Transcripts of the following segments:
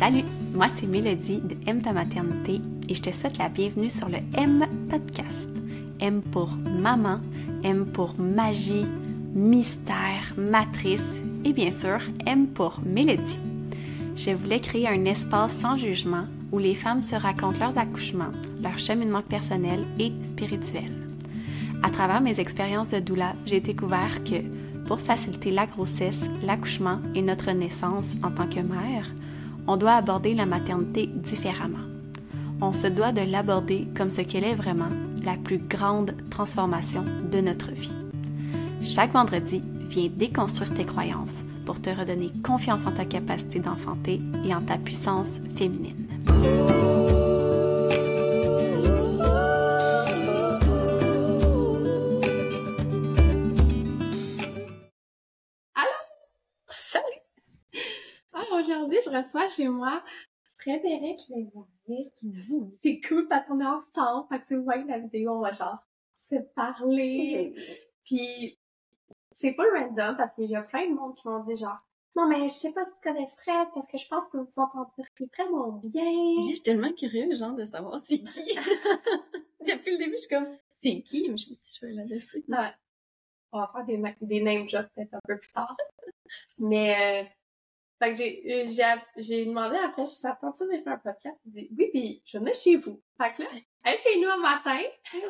Salut, moi c'est Mélodie de M ta maternité et je te souhaite la bienvenue sur le M podcast. M pour maman, M pour magie, mystère, matrice et bien sûr M pour Mélodie. Je voulais créer un espace sans jugement où les femmes se racontent leurs accouchements, leur cheminement personnel et spirituel. À travers mes expériences de doula, j'ai découvert que pour faciliter la grossesse, l'accouchement et notre naissance en tant que mère, on doit aborder la maternité différemment. On se doit de l'aborder comme ce qu'elle est vraiment, la plus grande transformation de notre vie. Chaque vendredi, viens déconstruire tes croyances pour te redonner confiance en ta capacité d'enfanter et en ta puissance féminine. Chez moi Frédéric Lévesque. C'est cool parce qu'on est ensemble. Fait que si vous voyez la vidéo, on va genre se parler. Puis c'est pas random parce qu'il y a plein de monde qui m'ont dit genre non, mais je sais pas si tu connais Fred, parce que je pense que vous entendez vraiment bien. Je suis tellement curieux, genre, de savoir c'est qui. Depuis le début, je suis comme, c'est qui? Mais je me suis dit, je vais la laisser. Ouais. On va faire des, des name drops peut-être un peu plus tard. Mais, euh, fait que j'ai, euh, j'ai, demandé après, je ça tente de faire un podcast? Il dit, oui, puis je venais chez vous. Fait que là, elle est chez nous un matin.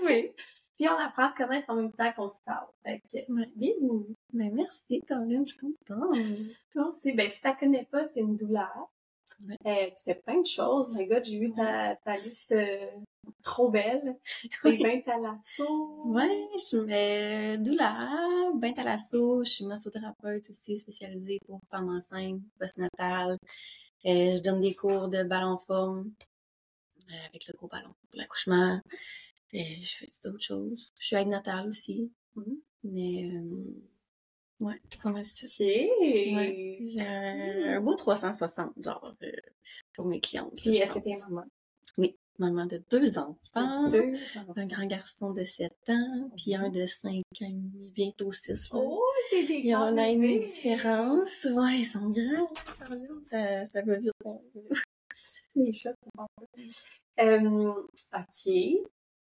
oui. Puis on apprend à se connaître en même temps qu'on se parle. Fait que, oui. Ben, merci, Caroline, je suis contente. Toi aussi. Ben, si tu connais pas, c'est une douleur. Euh, tu fais plein de choses. My God, j'ai vu ta, ta liste euh, trop belle. C'est bien thalasso. Ouais, je suis euh, douleur, ben thalasso. Je suis massothérapeute aussi spécialisée pour femmes enceintes, postnatales. Euh, je donne des cours de ballon forme euh, avec le gros ballon pour l'accouchement. je fais d'autres choses. Je suis aide natale aussi. Mm-hmm. Mais Ouais, pas mal ça. OK! Ouais. J'ai un, beau 360, genre, euh, pour mes clientes. Puis est-ce que t'es maman? Oui, maman de deux enfants. Deux enfants. Un grand garçon de 7 ans, puis un de 5 ans, bientôt 6. Oh, c'est des Il y en a une différence. Ouais, ils sont grands. Ça, ça va vite. Les chats, euh, OK.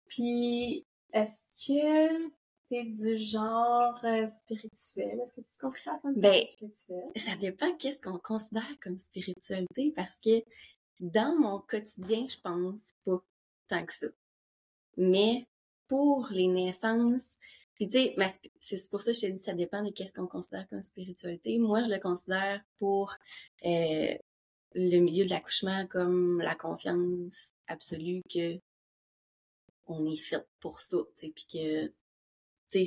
Puis, est-ce que c'est du genre euh, spirituel? Est-ce que tu te considères comme ben, spirituel? Ça dépend qu'est-ce qu'on considère comme spiritualité parce que dans mon quotidien, je pense pas tant que ça. Mais pour les naissances, puis tu sais, c'est pour ça que je t'ai dit, ça dépend de qu'est-ce qu'on considère comme spiritualité. Moi, je le considère pour euh, le milieu de l'accouchement comme la confiance absolue que on est fait pour ça, tu sais, puis que tu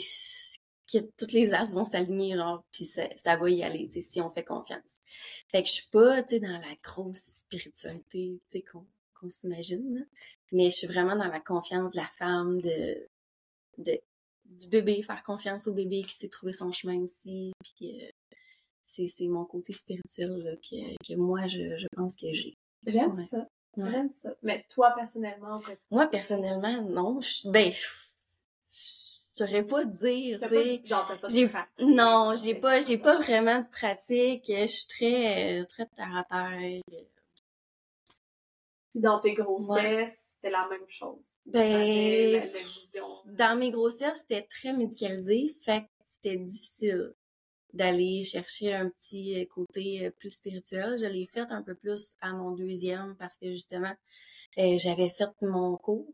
que toutes les as vont s'aligner, genre, puis ça, ça, va y aller, tu si on fait confiance. Fait que je suis pas, tu sais, dans la grosse spiritualité, tu sais, qu'on s'imagine, mais je suis vraiment dans la confiance de la femme, de, de du bébé, faire confiance au bébé qui sait trouver son chemin aussi, puis euh, c'est mon côté spirituel là, que, que moi, je, je pense que j'ai. J'aime ça. J'aime ça. Mais toi, personnellement, Moi, personnellement, non. Je, ben, saurais pas dire, tu sais. J'ai non, j'ai pas j'ai pas vraiment de pratique, je suis très très terre à terre. Puis dans tes grossesses, c'était la même chose. Ben dans mes grossesses, c'était très médicalisé, fait que c'était difficile d'aller chercher un petit côté euh, plus spirituel. Je l'ai fait un peu plus à mon deuxième parce que justement, euh, j'avais fait mon cours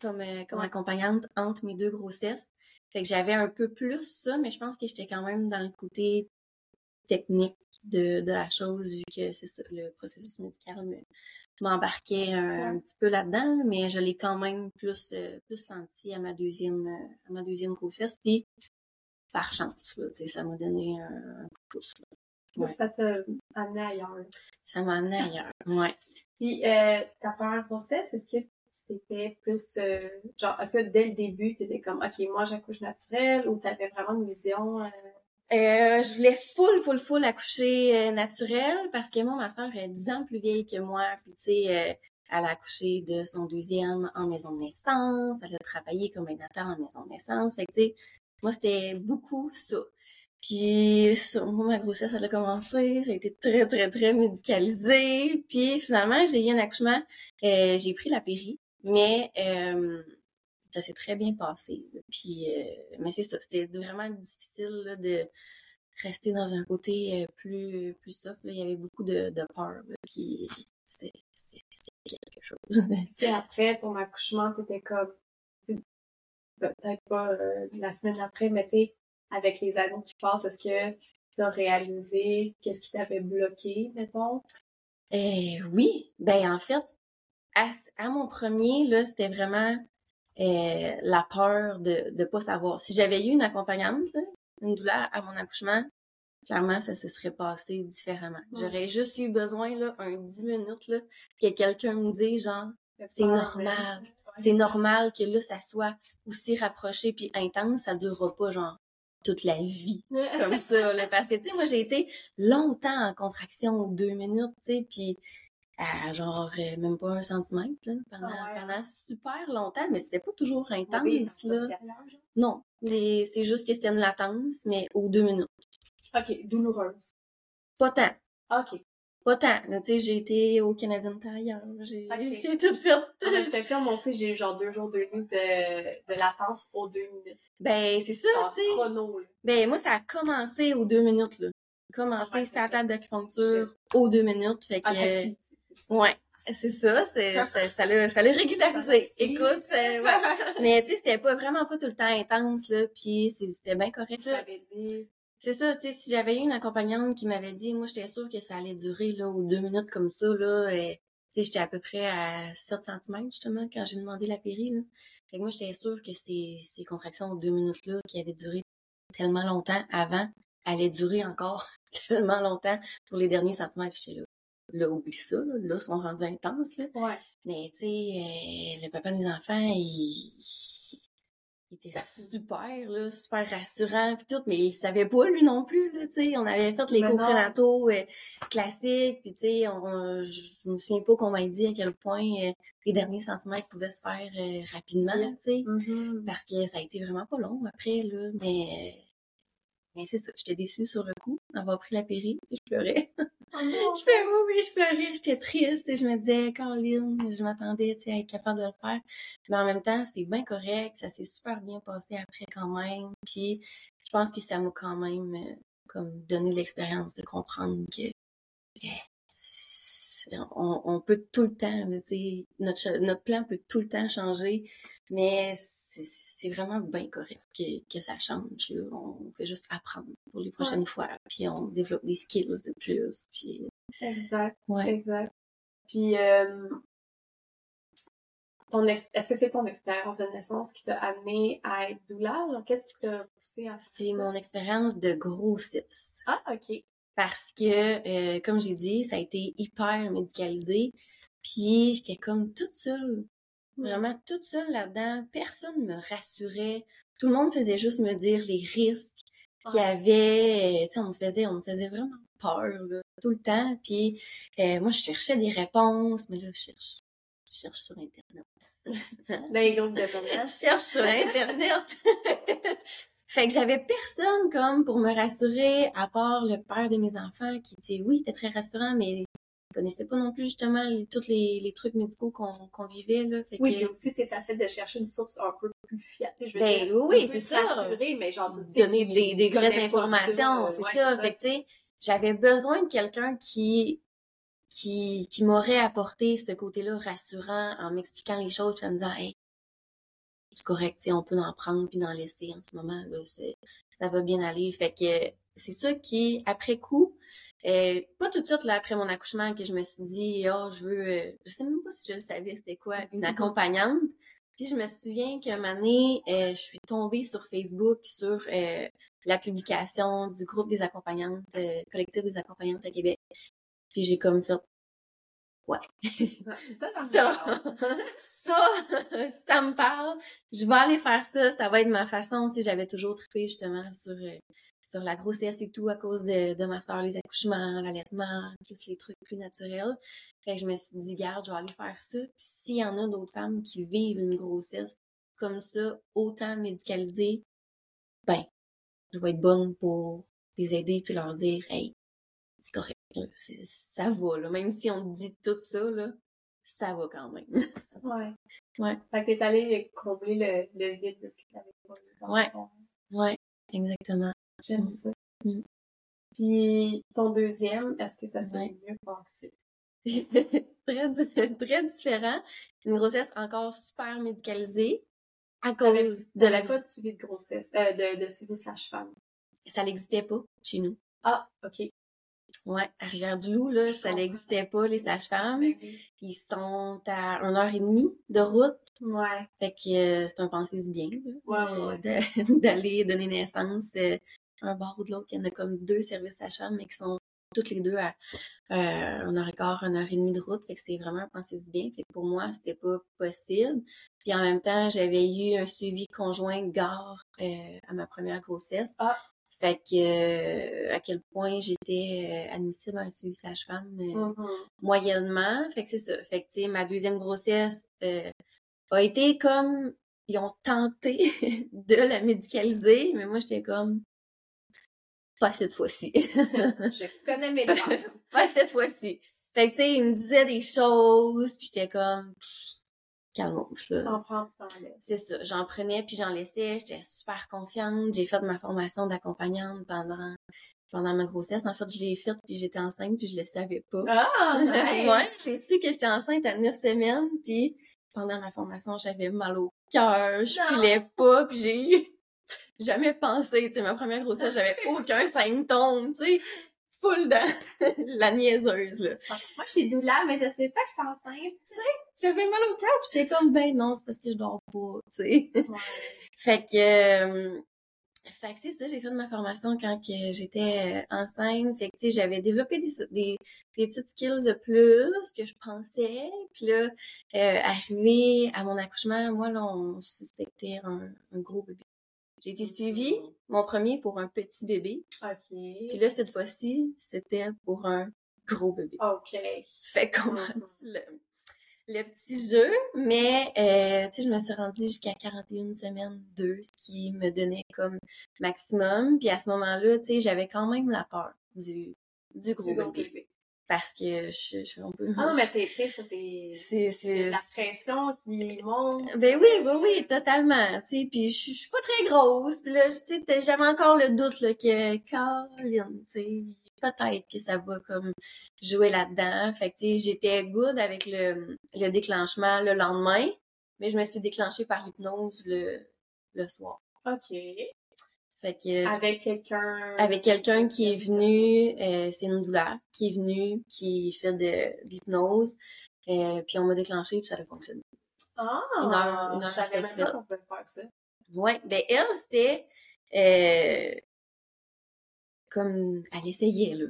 comme, euh, comme accompagnante entre mes deux grossesses. Fait que j'avais un peu plus ça, mais je pense que j'étais quand même dans le côté technique de, de la chose, vu que c'est ça, le processus médical m'embarquait un, petit peu là-dedans, mais je l'ai quand même plus euh, plus senti à ma deuxième à ma deuxième grossesse. Puis par chance, là, ça m'a donné un, coup de pouce. Ça t'a amené ailleurs. Ça m'a amené ailleurs, ouais. Puis euh, ta première grossesse, est-ce que c'était plus euh, genre est-ce que dès le début tu étais comme ok moi j'accouche naturel ou t'avais vraiment une vision euh... Euh, je voulais full full full accoucher euh, naturel parce que moi ma soeur est 10 ans plus vieille que moi puis tu sais elle a accouché de son deuxième en maison de naissance elle a travaillé comme natale en maison de naissance fait que tu sais moi c'était beaucoup ça Puis moi, ma grossesse, elle a commencé, ça a été très, très, très médicalisé. Puis finalement, j'ai eu un accouchement, euh, j'ai pris la péri, mais euh, ça s'est très bien passé. Puis, euh, mais c'est ça, c'était vraiment difficile là, de rester dans un côté plus, plus soft. Là. Il y avait beaucoup de, de peur. qui c'était, quelque chose. Puis après ton accouchement, t'étais comme peut-être pas la semaine après, mais tu sais, avec les années qui passent, est-ce que tu as réalisé qu'est-ce qui t'avait bloqué, mettons? Eh oui, ben en fait, à, mon premier, là, c'était vraiment euh, la peur de ne pas savoir. Si j'avais eu une accompagnante, une douleur à mon accouchement, clairement, ça se serait passé différemment. J'aurais juste eu besoin, là, un 10 minutes, là, que quelqu'un me dise, genre, c'est normal. C'est normal que là, ça soit aussi rapproché puis intense, ça durera pas, genre, toute la vie comme ça là, parce que tu sais moi j'ai été longtemps en contraction deux minutes tu sais puis à genre euh, même pas un centimètre là, pendant, pendant super longtemps mais c'était pas toujours intense là non c'est juste que c'était une latence mais aux deux minutes ok douloureuse pas tant ok pas tant. Tu sais, j'ai été au Canadian Tire. J'ai tout fait. Ah, je te fais, moi aussi, j'ai eu genre deux jours, deux nuits de, de latence aux deux minutes. Ben, c'est ça, tu sais. chrono, Ben, moi, ça a commencé aux deux minutes, là. Commencé sa table d'acupuncture aux deux minutes. Fait que. Ah, ouais. C'est ça, c'est, ça, l'a, ça l'a régularisé. Écoute, ouais. mais tu sais, c'était pas vraiment pas tout le temps intense, là, puis c'était bien correct. Tu l'avais dit. C'est ça, tu sais, si j'avais eu une accompagnante qui m'avait dit, moi, j'étais sûre que ça allait durer, là, aux deux minutes comme ça, là, et, tu sais, j'étais à peu près à 7 cm, justement, quand j'ai demandé la péri, là. Fait que moi, j'étais sûre que ces, ces contractions aux deux minutes-là, qui avaient duré tellement longtemps avant, allaient durer encore tellement longtemps pour les derniers centimètres. J'étais là, là, oublie ça, là, là, sont rendus intenses, là. Ouais. Mais, tu sais, euh, le papa de mes enfants, il il était super, là, super rassurant pis tout, mais il savait pas lui non plus, là, tu sais. On avait fait les cours prénataux euh, classiques, puis tu sais, on, je me souviens pas qu'on m'a dit à quel point euh, les derniers centimètres pouvaient se faire euh, rapidement, tu sais. Mm-hmm. Parce que ça a été vraiment pas long après, là, mais... Mais c'est ça, j'étais déçue sur le coup d'avoir pris la péri, tu sais, je pleurais. Oh je fais oui, oui, je pleurais, j'étais triste, et je me disais, Caroline, je m'attendais, tu sais, à être capable de le faire. Mais en même temps, c'est bien correct, ça s'est super bien passé après quand même. Puis, je pense que ça m'a quand même, euh, comme, donné l'expérience de comprendre que, eh, on, on, peut tout le temps, notre, notre plan peut tout le temps changer, mais c'est vraiment bien correct que, que ça change. Là. On fait juste apprendre pour les prochaines fois, puis on développe des skills de plus. Puis... Exact, ouais. exact. Puis, euh, est-ce que c'est ton expérience de naissance qui t'a amené à être douleur? Qu'est-ce qui t'a poussé à C'est mon expérience de grossesse. Ah, OK. Parce que, euh, comme j'ai dit, ça a été hyper médicalisé. Puis, j'étais comme toute seule Vraiment toute seule là-dedans. Personne me rassurait. Tout le monde faisait juste me dire les risques qu'il y avait. Tu sais, on me faisait, on me faisait vraiment peur, là, tout le temps. Puis euh, moi, je cherchais des réponses, mais là, je cherche. Je cherche sur Internet. Dans les groupes de Je cherche sur Internet. fait que j'avais personne comme pour me rassurer, à part le père de mes enfants, qui était, oui, était très rassurant, mais connaissais pas non plus justement tous les, les, trucs médicaux qu'on vivait là. Fait oui, que... aussi t'es assez de chercher une source un peu plus fiable. Je veux ben, dire, oui, c'est ça. Rassurer, mais genre donner des, des vraies informations, c'est ça. Fait que tu sais, j'avais besoin de quelqu'un qui qui qui m'aurait apporté ce côté-là rassurant en m'expliquant les choses puis en me disant hey c'est correct, on peut en prendre puis en laisser en ce moment là, ça va bien aller. Fait que c'est ça qui après coup euh, pas tout de suite là après mon accouchement que je me suis dit oh je veux euh, je sais même pas si je le savais c'était quoi une accompagnante puis je me souviens qu'un moment donné euh, je suis tombée sur Facebook sur la publication du groupe des accompagnantes collectif des accompagnantes à Québec. Puis j'ai comme fait ouais. Ça ça, ça, ça me parle. Je vais aller faire ça. Ça va être ma façon tu sais j'avais toujours trippé justement sur sur la grossesse et tout à cause de, de ma soeur, les accouchements, l'allaitement, plus les trucs plus naturels. Fait que je me suis dit, garde, je vais aller faire ça. Puis s'il y en a d'autres femmes qui vivent une grossesse comme ça, autant médicalisée, ben, je vais être bonne pour les aider puis leur dire, hey, c'est correct, ça va, là. Même si on te dit tout ça, là, ça va quand même. Ouais. Ouais. Fait que t'es allé combler le, le vide de ce que t'avais pas Ouais. fond. ouais, exactement. J'aime ça. Mm. Puis ton deuxième, est-ce que ça Ouais. mieux passé? très, très différent. Une grossesse encore super médicalisée à cause de la... Pas de suivi de grossesse, euh, de, de suivi sage-femme. Ça n'existait pas chez nous. Ah, ok. Ouais, à Rivière-du-Loup, là, ça n'existait pas, les sages-femmes. Ben. Ils sont à une heure et demie de route. Ouais. Fait que euh, c'est un pensée du bien, là, Ouais, euh, ouais. d'aller donner naissance euh, un bord ou de l'autre. Il y en a comme deux services sages-femmes, mais qui sont toutes les deux à euh, une heure et quart, une heure et demie de route. Fait que c'est vraiment un pensée du bien. Fait que pour moi, c'était pas possible. Puis en même temps, j'avais eu un suivi conjoint gare euh, à ma première grossesse. Ah. Fait que euh, à quel point j'étais euh, admissible à un suivi sage-femme Mhm. moyennement. Fait que c'est ça. Fait que, tu sais, ma deuxième grossesse a été comme... Ils ont tenté de la médicaliser, mais moi, j'étais comme... Pas cette fois-ci. Je connais mes droits. pas cette fois-ci. Fait que, tu sais, ils me disaient des choses, puis j'étais comme... Calme, là. C'est ça. J'en prenais, puis j'en laissais. J'étais super confiante. J'ai fait ma formation d'accompagnante pendant pendant ma grossesse. En fait, je l'ai faite, puis j'étais enceinte, puis je le savais pas. Ah, nice! ouais, j'ai su que j'étais enceinte à 9 semaines, puis pendant ma formation, j'avais mal au cœur, je filais pas, puis j'ai eu jamais pensé, tu sais, ma première grossesse, j'avais aucun symptôme, tu sais, full dans la niaiseuse, là. Moi, je suis doula, mais je sais pas que je suis enceinte. J'avais mal au cœur, j'étais comme, ben non, c'est parce que je dors pas, tu sais. Ouais. Fait que, euh, fait que c'est ça, j'ai fait ma formation quand que j'étais euh, enceinte. Fait que, tu sais, j'avais développé des, des, des petites skills de plus que je pensais. Puis là, euh, arrivé à mon accouchement, moi, là, on suspectait un, un gros bébé. J'ai été suivie, mon premier, pour un petit bébé. OK. Puis là, cette fois-ci, c'était pour un gros bébé. OK. Fait qu'on le, le petit jeu, mais euh, tu sais, je me suis rendue jusqu'à 41 semaines 2, ce qui me donnait comme maximum. Puis à ce moment-là, tu sais, j'avais quand même la peur du, du gros Du gros bébé. bébé. Parce que je, je suis un peu... Ah non, mais tu sais, ça, c'est... c'est, c'est, La pression qui monte. ben oui, oui, oui, totalement, tu sais, puis je je suis pas très grosse, puis là, tu sais, j'avais encore le doute, là, que Caroline, tu sais, peut-être que ça va comme jouer là-dedans, fait que, tu sais, j'étais good avec le, le déclenchement le lendemain, mais je me suis déclenchée par l'hypnose le, le soir. OK. Fait que, Avec quelqu'un... avec quelqu'un qui est venu, euh, c'est une douleur, qui est venu, qui fait de, de l'hypnose, euh, puis on m'a déclenché, puis ça a fonctionné. Ah! Une heure- une heure, je savais c'était même fait. pas qu'on pouvait faire ça. Ouais, ben elle, c'était euh, comme elle essayait, là.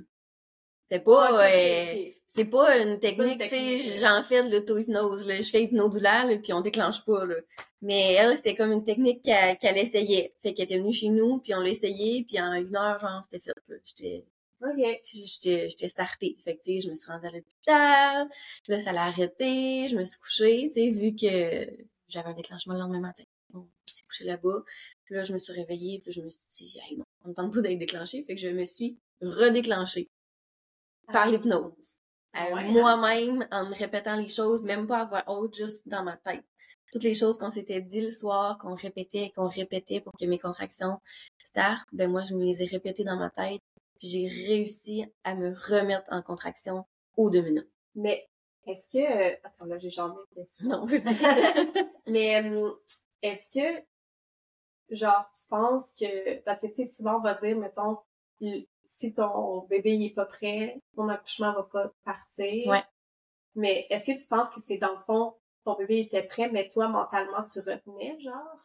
C'était pas Ah, euh. C'est pas une technique, tu sais, technique. j'en fais de l'auto-hypnose, là. Je fais hypnodouleur, là, puis on déclenche pas, là. Mais elle, c'était comme une technique qu'elle qu'elle essayait. Fait qu'elle était venue chez nous, puis on l'a essayé, puis en une heure, genre, c'était fait, là. J'étais OK. j'étais j'étais startée. Fait que, tu sais, je me suis rendue à l'hôpital. Là, ça l'a arrêté. Je me suis couchée, tu sais, vu que j'avais un déclenchement le lendemain matin. On s'est couché là-bas. Puis là, je me suis réveillée. Puis là, je me suis dit, hey, non, on ne tente pas d'être déclenchée. Fait que je me suis redéclenchée par Ah. l'hypnose. Ah Euh, ouais? Moi-même, en me répétant les choses, même pas à voix haute, juste dans ma tête. Toutes les choses qu'on s'était dit le soir, qu'on répétait, qu'on répétait pour que mes contractions startent, ben moi, je me les ai répétées dans ma tête. Puis j'ai réussi à me remettre en contraction aux deux minutes. Mais est-ce que... euh, Attends, là, j'ai jamais. Non. Mais euh, est-ce que, genre, tu penses que... Parce que, tu sais, souvent, on va dire, mettons, si ton bébé il est pas prêt, ton accouchement va pas partir. Ouais. Mais est-ce que tu penses que c'est, dans le fond, ton bébé était prêt, mais toi, mentalement, tu retenais, genre?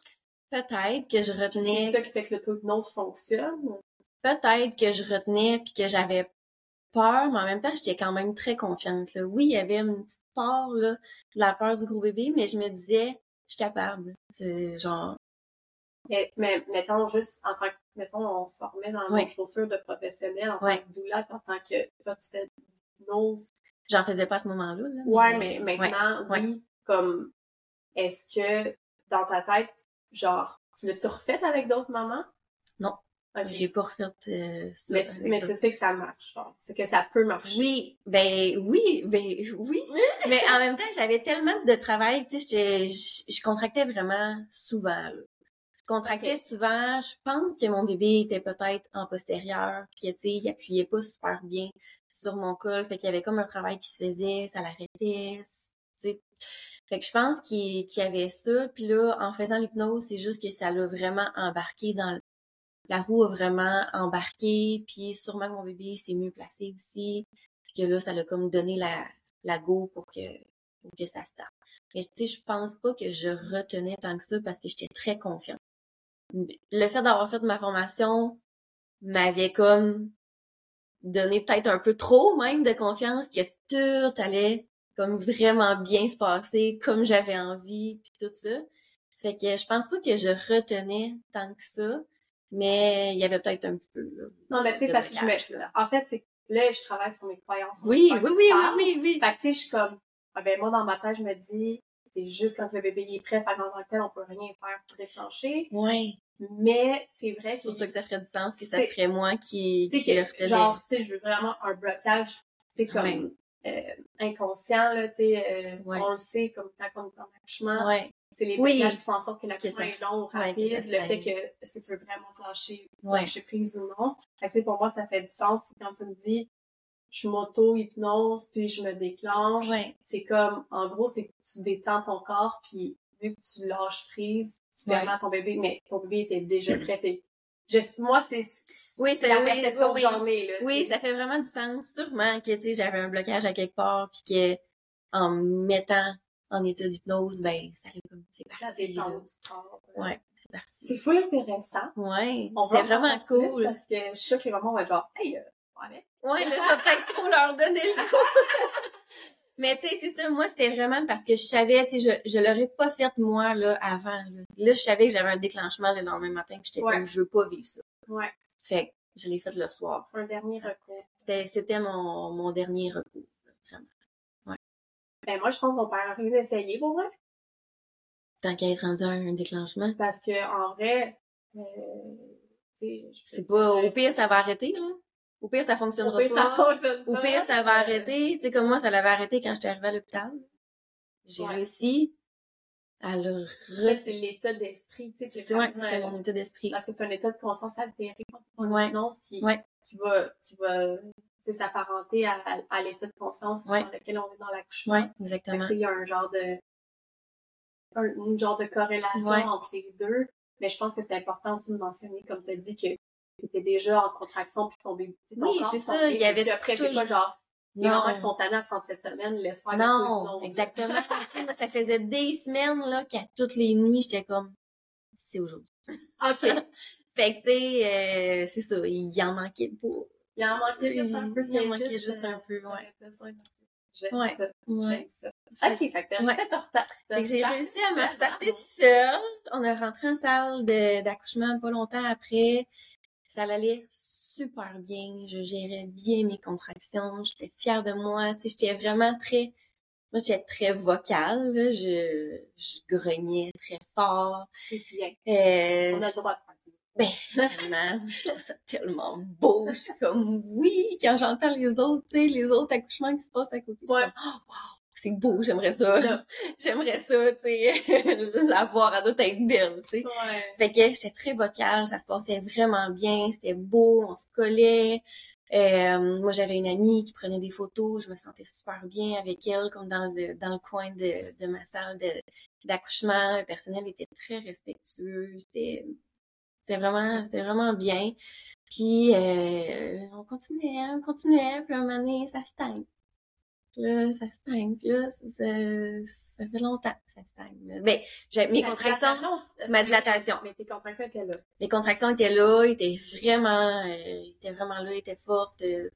Peut-être que je retenais c'est ça qui fait que l'auto-hypnose fonctionne? peut-être que je retenais puis que j'avais peur, mais en même temps, j'étais quand même très confiante. Là. Oui, il y avait une petite part là, de la peur du gros bébé, mais je me disais, je suis capable. C'est genre, Mais, mais mettons juste en tant que, mettons, on se remet dans Ouais. nos chaussures de professionnel en tant que doula, en tant que, toi, tu fais l'hypnose. j'en faisais pas à ce moment-là. Là, Ouais, mais maintenant, oui, comme, est-ce que, dans ta tête, genre, tu l'as-tu refait avec d'autres mamans? Non. J'ai pas refait euh, ça. Mais, tu, mais tu sais que ça marche, C'est que ça peut marcher. Oui, ben oui, ben oui. mais en même temps, j'avais tellement de travail, tu sais, je, je contractais vraiment souvent, là. Je contractais souvent. Je pense que mon bébé était peut-être en postérieur, puis tu sais, il appuyait pas super bien sur mon col, fait qu'il y avait comme un travail qui se faisait, ça l'arrêtait, tu sais. Fait que je pense qu'il y avait ça, puis là, en faisant l'hypnose, c'est juste que ça l'a vraiment embarqué dans la roue a vraiment embarqué, puis sûrement que mon bébé s'est mieux placé aussi, puis que là, ça l'a comme donné la, la go pour que, pour que ça se tape. Mais tu sais, je pense pas que je retenais tant que ça parce que j'étais très confiante. Le fait d'avoir fait ma formation m'avait comme donné peut-être un peu trop même de confiance que tout allait comme vraiment bien se passer comme j'avais envie puis tout ça. Fait que je pense pas que je retenais tant que ça. Mais il y avait peut-être un petit peu, là. Non, mais tu sais, parce que je me, en fait, c'est, là, je travaille sur mes croyances. Oui, oui, oui, oui, oui, oui. Fait que tu sais, je suis comme, ah ben, moi, dans ma tête, je me dis, c'est juste quand le bébé est prêt, fait qu'en tant que tel, on peut rien faire pour déclencher. Oui. Mais c'est vrai. C'est pour ça que ça ferait du sens, que ça serait moi qui, qui que, le Genre, tu sais, je veux vraiment un blocage, tu sais, comme, euh, inconscient, là, tu sais, euh, on le sait, comme quand on est en accouchement. Ouais. C'est les oui. qui font en sorte que la est long rapide, le fait que est-ce que tu veux vraiment lâcher, lâcher prise ou non? Fait pour moi, ça fait du sens quand tu me dis je m'auto-hypnose puis je me déclenche. C'est comme, en gros, c'est que tu détends ton corps puis vu que tu lâches prise, tu permets à ton bébé, mais ton bébé était déjà prêt. moi, c'est oui, c'est la perception oui, oui. Là, oui, ça fait vraiment du sens. Sûrement que tu sais, j'avais un blocage à quelque part, puis que en mettant en état d'hypnose, ben, ça comme, c'est parti. Ouais, c'est parti. C'est fou intéressant. Ouais. C'était vraiment cool. Parce que je suis que les mamans vont être genre, hey, euh, ouais. Ouais, là, je vais peut-être trop leur donner le coup. Mais tu sais, c'est ça, moi, c'était vraiment parce que je savais, tu sais, je, je l'aurais pas fait moi, là, avant, là. Là, je savais que j'avais un déclenchement le lendemain matin, puis j'étais comme, je veux pas vivre ça. Ouais. Fait que je l'ai fait le soir. Un dernier recours. C'était, mon, mon dernier recours. Ben, moi, je pense qu'on peut rien d'essayer pour vrai. Tant qu'à être rendu un, déclenchement. Parce que, en vrai, euh, c'est pas, au pire, ça va arrêter, là. Au pire, ça fonctionnera au pire, pas. Ça fonctionne au pire, ça va arrêter. Tu sais, comme moi, ça l'avait arrêté quand j'étais arrivée à l'hôpital. J'ai réussi à le re... C'est l'état d'esprit, tu sais. C'est ouais, c'était mon état d'esprit. Parce que c'est un état de conscience altéré. Ouais. Qui, qui va, qui va s'apparenter à, à, l'état de conscience dans lequel on est dans l'accouchement. Oui, exactement. Il y a un genre de un, une genre de corrélation entre les deux. Mais je pense que c'est important aussi de mentionner, comme tu as dit, que étais déjà en contraction puis ton bébé. Ton oui, c'est ça. Il y avait déjà prêt, pas genre les mamans qui sont à 37 semaines, laisse faire Non, exactement. moi, ça faisait des semaines là qu'à toutes les nuits, j'étais comme c'est aujourd'hui. OK. fait que tu sais, euh, c'est ça, il y en manquait pas. Il en manquait juste un peu. Il en manquait juste un peu, ouais. J'aime ouais. ça. J'aime ça. OK, fait que t'as ouais. j'ai réussi à me starter tout seul. On a rentré en salle d'accouchement pas longtemps après. Ça allait super bien. Je gérais bien mes contractions. J'étais fière de moi. Tu sais, j'étais vraiment très... Moi, j'étais très vocale. Je, je grognais très fort. C'est bien. Euh, On a le droit de ben, vraiment, je trouve ça tellement beau. Je suis comme, oui, quand j'entends les autres, tu sais, les autres accouchements qui se passent à côté, ouais. je suis comme, oh, wow, c'est beau, j'aimerais ça. j'aimerais ça, tu sais, la voir, elle doit être belle, tu sais. Ouais. Fait que j'étais très vocale, ça se passait vraiment bien, c'était beau, on se collait. Euh, moi, j'avais une amie qui prenait des photos, je me sentais super bien avec elle, comme dans le, dans le coin de, de ma salle d'accouchement. Le personnel était très respectueux, c'était c'était vraiment, c'était vraiment bien. Puis euh, on continuait, on continuait, puis à un moment donné, ça stagne. Puis là, ça stagne. Puis là, ça, ça, fait longtemps que ça stagne. Ben, j'ai, mes contractions, ma dilatation. Mais tes contractions étaient là. Mes contractions étaient là, étaient vraiment, euh, étaient vraiment là, étaient fortes. Euh,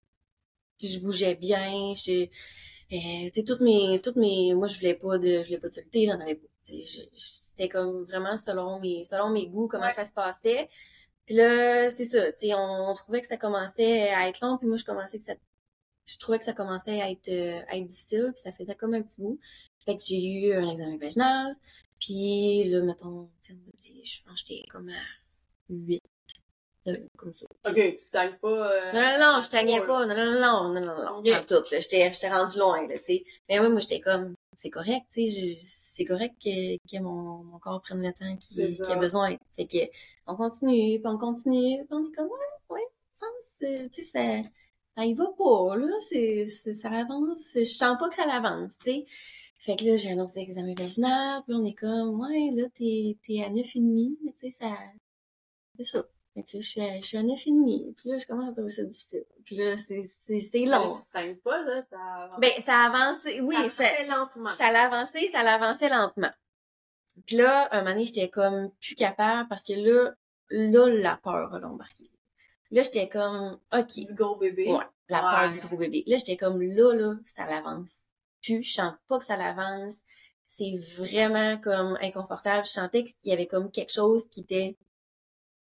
puis je bougeais bien. Je, euh, tu sais, toutes mes, toutes mes, moi je voulais pas de, je voulais pas de solité, j'en avais pas. C'était comme vraiment selon mes, selon mes goûts, comment ça se passait. Puis là, c'est ça, tu sais, on, trouvait que ça commençait à être long, puis moi, je commençais que ça, je trouvais que ça commençait à être, euh, à être difficile, puis ça faisait comme un petit bout. Fait que j'ai eu un examen vaginal, puis là, mettons, je pense que j'étais comme à 8. Euh, comme ça. Ok, tu stagnes pas. euh, Non, non, non, je tagnais là. pas. Non, non, non, non, non, non, pas en tout. J'étais, rendue loin, là, tu sais. Mais oui, moi, j'étais comme, c'est correct, tu sais, c'est correct que, que mon, mon corps prenne le temps qu'il, qu'il a besoin. Fait que, on continue, puis on continue, puis on est comme, ouais, ouais, ça, c'est- tu sais, ça, ça y va pas, là, c'est, ça avance. Je sens pas que ça l'avance, tu sais. Fait que là, j'ai un autre examen vaginal, puis on est comme, ouais, là, t'es, t'es à neuf et demi, mais tu sais, ça, c'est ça. Fait que là, je suis à, je suis à neuf et demi, puis là, je commence à trouver ça difficile. Puis là, c'est, c'est, c'est long. Tu pas, là. t'as- Ben, ça a avancé, oui, ça ça, lentement. ça l'a avancé, ça l'a avancé lentement. Puis là, un moment donné, j'étais comme plus capable parce que là, là, la peur a embarqué. Là, j'étais comme, OK, Du gros bébé. ouais, la Ouais. peur du gros bébé. Là, j'étais comme, là, là, ça l'avance. Plus, je sens pas que ça l'avance. C'est vraiment comme inconfortable. Je sentais qu'il y avait comme quelque chose qui était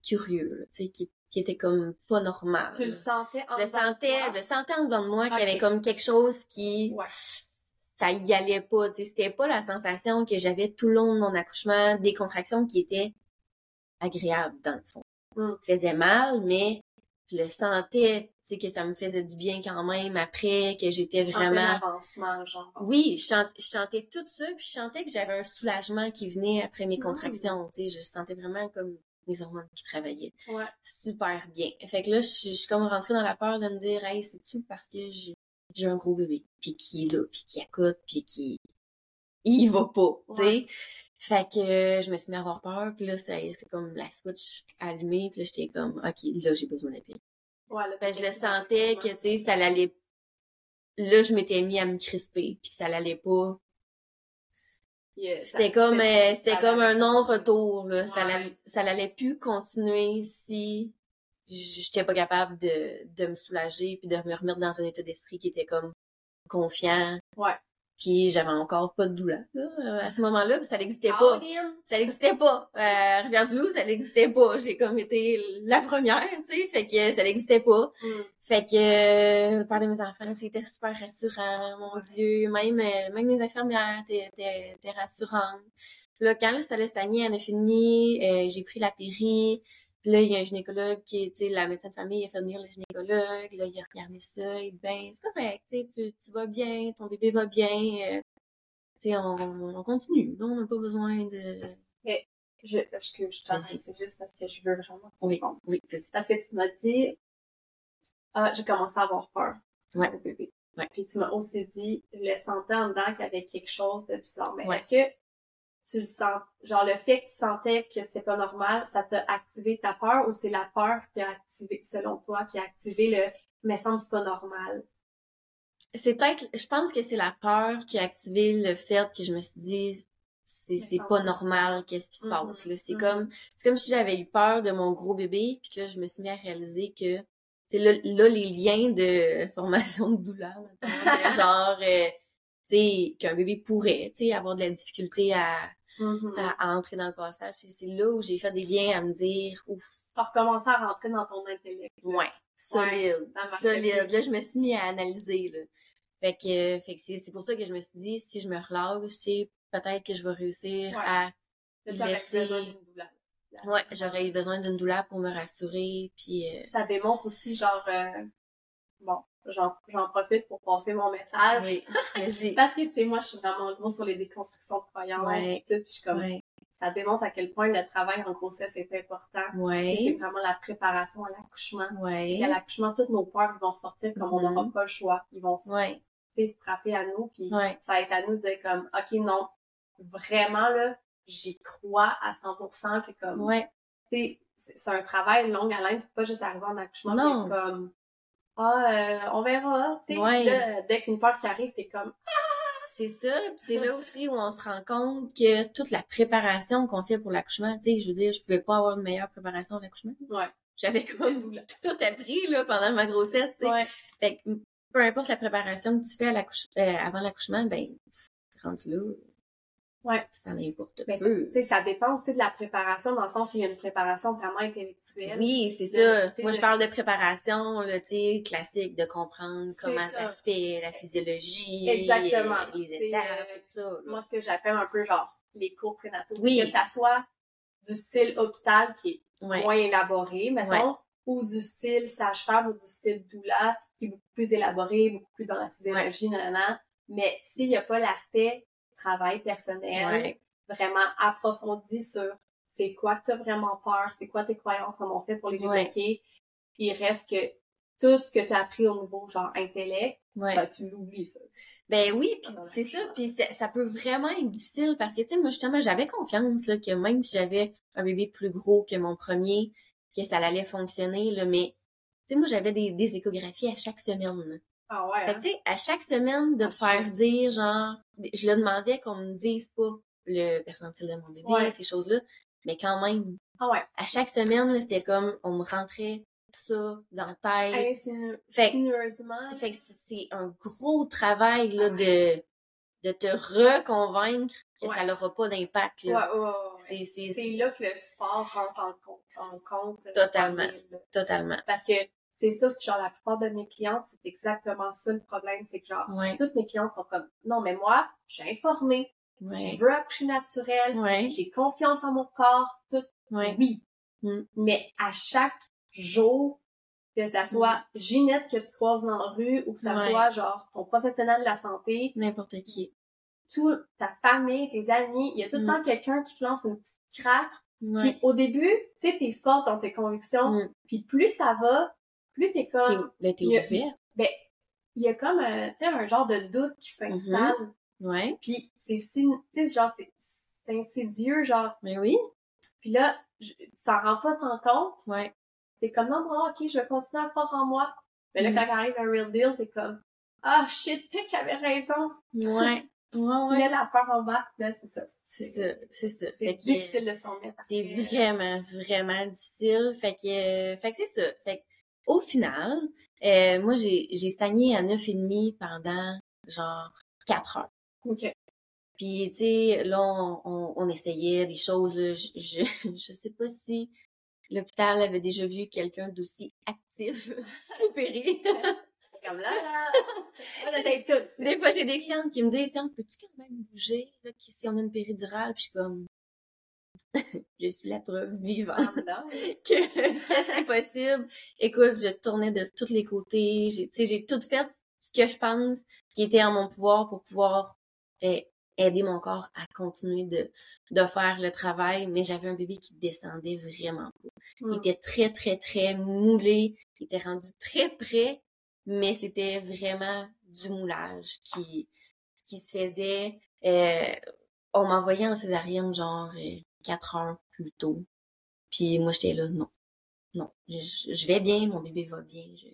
curieux, tu sais, qui, qui était comme pas normal. Tu le sentais en Je le sentais, je le sentais en dedans de moi qu'il y avait comme quelque chose qui, Ouais. ça y allait pas, tu sais, c'était pas la sensation que j'avais tout le long de mon accouchement, des contractions qui étaient agréables dans le fond. Mm. faisait mal, mais je le sentais, tu sais, que ça me faisait du bien quand même après, que j'étais vraiment... genre. Oui, je, chantais tout ça, puis je sentais que j'avais un soulagement qui venait après mes Mm. contractions, tu sais, je sentais vraiment comme les hormones qui travaillaient Ouais. super bien. Fait que là, je suis je suis comme rentrée dans la peur de me dire, hey, c'est-tu parce que j'ai j'ai un gros bébé, puis qui est là, puis qui accoute, puis qui... Il va pas, tu sais. Ouais. Fait que euh, je me suis mis à avoir peur, puis là, c'est comme la switch allumée, puis là, j'étais comme, OK, là, j'ai besoin d'appeler. Ouais, là, que je le sentais que, tu sais, ça l'allait... Là, je m'étais mis à me crisper, puis ça l'allait pas. C'était comme, c'était- euh, c'était comme un non-retour, là. Ça l'allait, ça l'allait plus continuer si j'étais pas capable de, de me soulager puis de me remettre dans un état d'esprit qui était comme confiant. Ouais. Puis j'avais encore pas de douleur, là, euh, à ce moment-là, ça n'existait pas. Ça n'existait pas. Euh, Rivière-du-Loup, ça n'existait pas. J'ai comme été la première, tu sais, fait que ça n'existait pas. Mm. Fait que le père de mes enfants, c'était super rassurant, mon Dieu. Même, euh, même les infirmières étaient, rassurantes. Puis là, quand là, ça 9 et demi, euh, j'ai pris la péri. Puis là, il y a un gynécologue qui est, tu sais, la médecin de famille, il a fait venir le gynécologue. Là, il a regardé ça, il dit, ben, c'est correct, tu sais, tu, vas bien, ton bébé va bien. euh, tu sais, on, on continue. On n'a pas besoin de... Je, excuse, je t'arrête, c'est juste parce que je veux vraiment Oui, comprendre. oui. Parce que tu m'as dit, ah, j'ai commencé à avoir peur. Ouais. Au bébé. Ouais. Puis tu m'as aussi dit, je le sentais en dedans qu'il y avait quelque chose de bizarre. Mais Ouais. est-ce que tu le sens, genre le fait que tu sentais que c'était pas normal, ça t'a activé ta peur ou c'est la peur qui a activé, selon toi, qui a activé le, mais semble c'est pas normal? C'est peut-être, je pense que c'est la peur qui a activé le fait que je me suis dit, c'est, c'est pas normal, qu'est-ce qui se Mhm, passe, là? C'est mhm. comme, c'est comme si j'avais eu peur de mon gros bébé, puis que là, je me suis mis à réaliser que, sais, là, là, les liens de formation de douleur, genre, euh, qu'un bébé pourrait, tu sais, avoir de la difficulté à, Mhm. à, à entrer dans le passage. C'est, là où j'ai fait des liens à me dire, ouf, T'as recommencé à rentrer dans ton intellect. Ouais, solide, solide. Là, je me suis mis à analyser, là. Fait que, fait que c'est, pour ça que je me suis dit, si je me relâche, c'est peut-être que je vais réussir Ouais. à... Laisser-. Ouais, j'aurais eu besoin d'une douleur pour me rassurer, puis... euh, ça démontre aussi genre euh, bon j'en j'en profite pour passer mon message. Oui, vas-y. parce que tu sais moi je suis vraiment gros sur les déconstructions de croyances Ouais. et tout, puis je suis comme Ouais, ça démontre à quel point le travail en grossesse est important. Tu sais, c'est ouais, vraiment la préparation à l'accouchement. Ouais, et à l'accouchement toutes nos peurs vont sortir comme on n'aura pas le choix. Ils vont ouais, tu sais, frapper à nous puis ouais, ça va être à nous de comme ok non. Vraiment là j'y crois à 100% que comme ouais, tu sais, c'est un travail long à haleine, faut pas juste arriver en accouchement, Non. t'es comme, ah, euh, on verra, tu sais. Ouais. Là, dès qu'une peur qui arrive, t'es comme, c'est ça. Puis c'est là aussi où on se rend compte que toute la préparation qu'on fait pour l'accouchement, tu sais, je veux dire, je pouvais pas avoir une meilleure préparation à l'accouchement. ouais, J'avais comme tout appris, là, pendant ma grossesse, tu sais. ouais, Fait que peu importe la préparation que tu fais à euh, avant l'accouchement, ben, rendu là, ouais. ça n'importe peu. tu sais, ça dépend aussi de la préparation, dans le sens où il y a une préparation vraiment intellectuelle. Oui, c'est ça. Moi, je parle de préparation, là, tu sais, classique, de comprendre comment ça. ça. se fait, la physiologie, Exactement. euh, les Tu sais, étapes, euh, tout ça. là. Moi, ce que j'appelle un peu, genre, les cours prénataux. Oui. Que ça soit du style hôpital qui est ouais. moins élaboré, mettons, ou du style sage-femme ou du style doula, qui est beaucoup plus élaboré, beaucoup plus dans la physiologie, nanana. Mais s'il n'y a pas l'aspect travail personnel, vraiment approfondi sur c'est quoi que tu as vraiment peur, c'est quoi tes croyances, comment on fait pour les débloquer, puis il reste que tout ce que tu as appris au niveau genre intellect, ben, tu l'oublies ça. Ben oui, puis c'est ça, puis ça peut vraiment être difficile parce que tu sais moi justement j'avais confiance là que même si j'avais un bébé plus gros que mon premier, que ça allait fonctionner là, mais tu sais moi j'avais des, des échographies à chaque semaine. Ah ouais. Fait hein? tu sais, à chaque semaine, de te faire dire, genre, je le demandais qu'on me dise pas le percentile de mon bébé, ces choses-là, mais quand même. Ah ouais. À chaque semaine, c'était comme, on me rentrait ça dans la tête. fait, fait que c'est un gros travail, là, de, de te reconvaincre que ça n'aura pas d'impact, là. Ouais, ouais, C'est là que le sport rentre en compte. En compte totalement. Totalement. Parce que c'est ça, genre la plupart de mes clientes, c'est exactement ça le problème, c'est que genre toutes mes clientes sont comme non mais moi, j'ai informé, je veux accoucher naturel, j'ai confiance en mon corps, tout oui. Mm. Mais à chaque jour, que ça soit mm. Ginette que tu croises dans la rue ou que ça soit genre ton professionnel de la santé, n'importe qui, tout ta famille, tes amis, il y a tout le mm. temps quelqu'un qui te lance une petite craque. Puis au début, tu sais, t'es forte dans tes convictions. Puis plus ça va, plus t'es comme... Ben, t'es ouvert. Ben, il y a comme, un, tu sais, un genre de doute qui mm-hmm. s'installe. Ouais. Puis c'est, tu sais, genre, c'est insidieux, genre... Mais oui. Puis là, tu t'en rends pas tant compte. Ouais. T'es comme, non, non, ok, je vais continuer à croire en moi. Mais là, mm. quand arrive un real deal, t'es comme, ah, shit, peut-être qu'il avait raison. Ouais. Ouais, ouais. Là, la peur en bas, là, c'est ça. C'est ça, c'est ça. C'est difficile de s'en mettre. C'est vraiment, vraiment difficile. Fait que, fait que c'est ça. Fait que, au final, euh, moi, j'ai, j'ai stagné à neuf et demi pendant, genre, quatre heures. OK. Puis, tu sais, là, on, on, essayait des choses, là. Je, je, je sais pas si l'hôpital avait déjà vu quelqu'un d'aussi actif supéré. Comme là, là. On tout. Des fois, j'ai des clientes qui me disent, tiens, peux-tu quand même bouger, là, si on a une péridurale? Puis je suis comme, je suis la preuve vivante ah, que, que c'est possible. Écoute, je tournais de tous les côtés. J'ai, j'ai tout fait ce que je pense qui était en mon pouvoir pour pouvoir eh, aider mon corps à continuer de, de faire le travail, mais j'avais un bébé qui descendait vraiment pas. Il mm. était très, très, très moulé. Il était rendu très près, mais c'était vraiment du moulage qui, qui se faisait. Euh, on m'envoyait en césarienne genre euh, quatre heures plus tôt. Puis moi, j'étais là, non. Non, je, vais bien, mon bébé va bien. Je,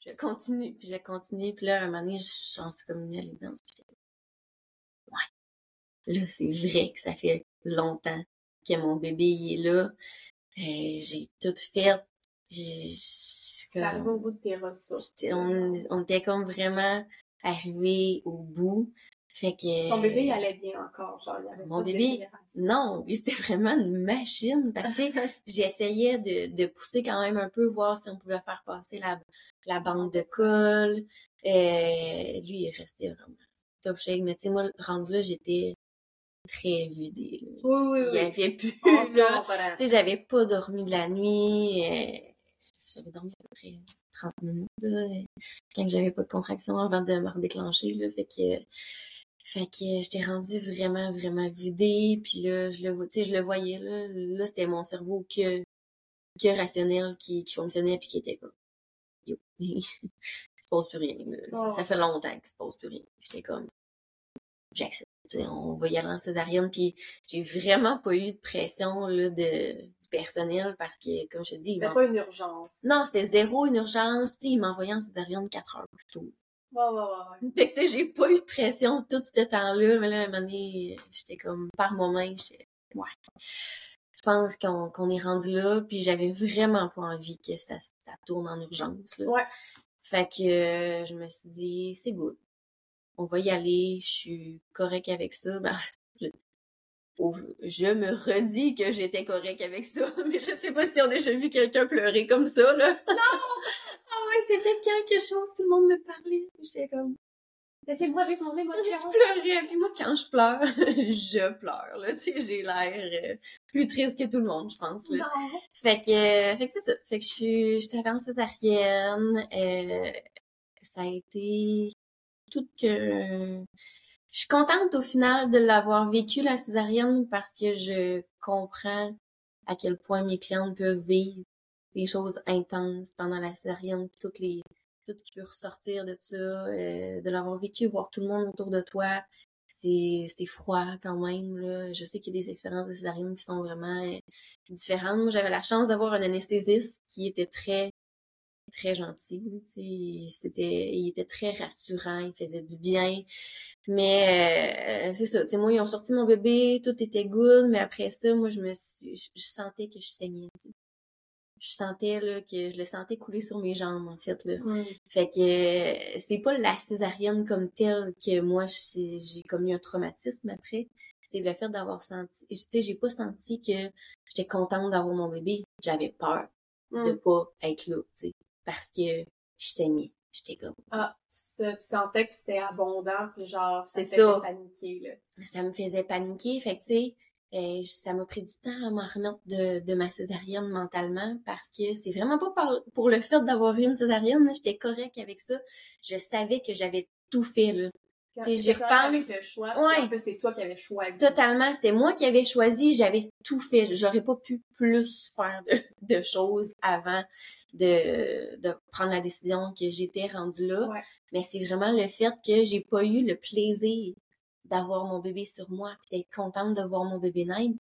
je continue, puis je continue. Puis là, un moment donné, je suis comme les dents. Là, c'est vrai que ça fait longtemps que mon bébé est là. Euh, j'ai tout fait. J'ai, comme, au bout de tes ressources. On, était comme vraiment arrivé au bout. Fait que. Ton bébé, il allait bien encore, genre, il avait Mon bébé, non, c'était vraiment une machine, parce que j'essayais de, de pousser quand même un peu, voir si on pouvait faire passer la, la bande de colle. Euh, lui, il restait vraiment top shape, mais tu sais, moi, rendu là, j'étais très vidé. Oui, oui, Il y avait plus, là. Tu sais, j'avais pas dormi de la nuit. Euh, j'avais dormi à peu près 30 minutes, là, quand j'avais pas de contraction avant de me redéclencher, là. Fait que, fait que j'étais rendue vraiment, vraiment vidée. Puis là, je le, tu sais, je le voyais, là. Là, c'était mon cerveau que, que rationnel qui, qui fonctionnait puis qui était comme, yo, il se pose plus rien. Ça, ça, fait longtemps qu'il se pose plus rien. J'étais comme, j'accepte on va y aller en césarienne. Puis j'ai vraiment pas eu de pression là, de, du personnel parce que, comme je te dis... C'était pas une urgence. Non, c'était zéro une urgence. Puis ils m'envoyaient en césarienne quatre heures plus tôt. Ouais, ouais, ouais. Fait que, tu sais, j'ai pas eu de pression tout ce temps-là. Mais là, à un moment donné, j'étais comme, par moi-même, j'étais, ouais. Je pense qu'on qu'on est rendu là, puis j'avais vraiment pas envie que ça, ça tourne en urgence. Là. Ouais. Fait que euh, je me suis dit, c'est good on va y aller, je suis correct avec ça. Ben, je, me redis que j'étais correct avec ça, mais je sais pas si on a déjà vu quelqu'un pleurer comme ça, là. Non! ah ouais, c'était quelque chose, tout le monde me parlait. J'étais comme, Laissez-moi vivre mon émotion. Je pleurais, puis moi, quand je pleure, je pleure, là, tu sais, j'ai l'air euh, plus triste que tout le monde, je pense, là. Non. Fait que, euh, fait que c'est ça. Fait que je suis, j'étais césarienne, euh, ça a été tout que... Je suis contente au final de l'avoir vécu, la césarienne, parce que je comprends à quel point mes clientes peuvent vivre des choses intenses pendant la césarienne, toutes les tout ce qui peut ressortir de ça, euh, de l'avoir vécu, voir tout le monde autour de toi. C'est, froid quand même. Là. Je sais qu'il y a des expériences de césarienne qui sont vraiment euh, différentes. J'avais la chance d'avoir un anesthésiste qui était très, très gentil. C'était, il était très rassurant, il faisait du bien. Mais euh, c'est ça. moi, ils ont sorti mon bébé, tout était good, mais après ça, moi, je me suis, je, sentais que je saignais je sentais là que je le sentais couler sur mes jambes en fait là. Fait que euh, c'est pas la césarienne comme telle que moi j'ai commis un traumatisme après, c'est le fait d'avoir senti tu sais j'ai pas senti que j'étais contente d'avoir mon bébé, j'avais peur de mm. pas être là, tu sais parce que je saignais. J'étais comme ah, tu, sentais que c'était abondant puis genre ça me faisait paniquer là. Ça me faisait paniquer, fait que tu sais et ça m'a pris du temps à m'en remettre de, de, ma césarienne mentalement parce que c'est vraiment pas pour le fait d'avoir eu une césarienne. J'étais correcte avec ça. Je savais que j'avais tout fait. Là. J'y repense. le choix, ouais. c'est toi qui avais choisi. Totalement, c'était moi qui avais choisi, j'avais tout fait. J'aurais pas pu plus faire de, de choses avant de, de, prendre la décision que j'étais rendue là. Mais c'est vraiment le fait que j'ai pas eu le plaisir d'avoir mon bébé sur moi puis d'être contente de voir mon bébé naître,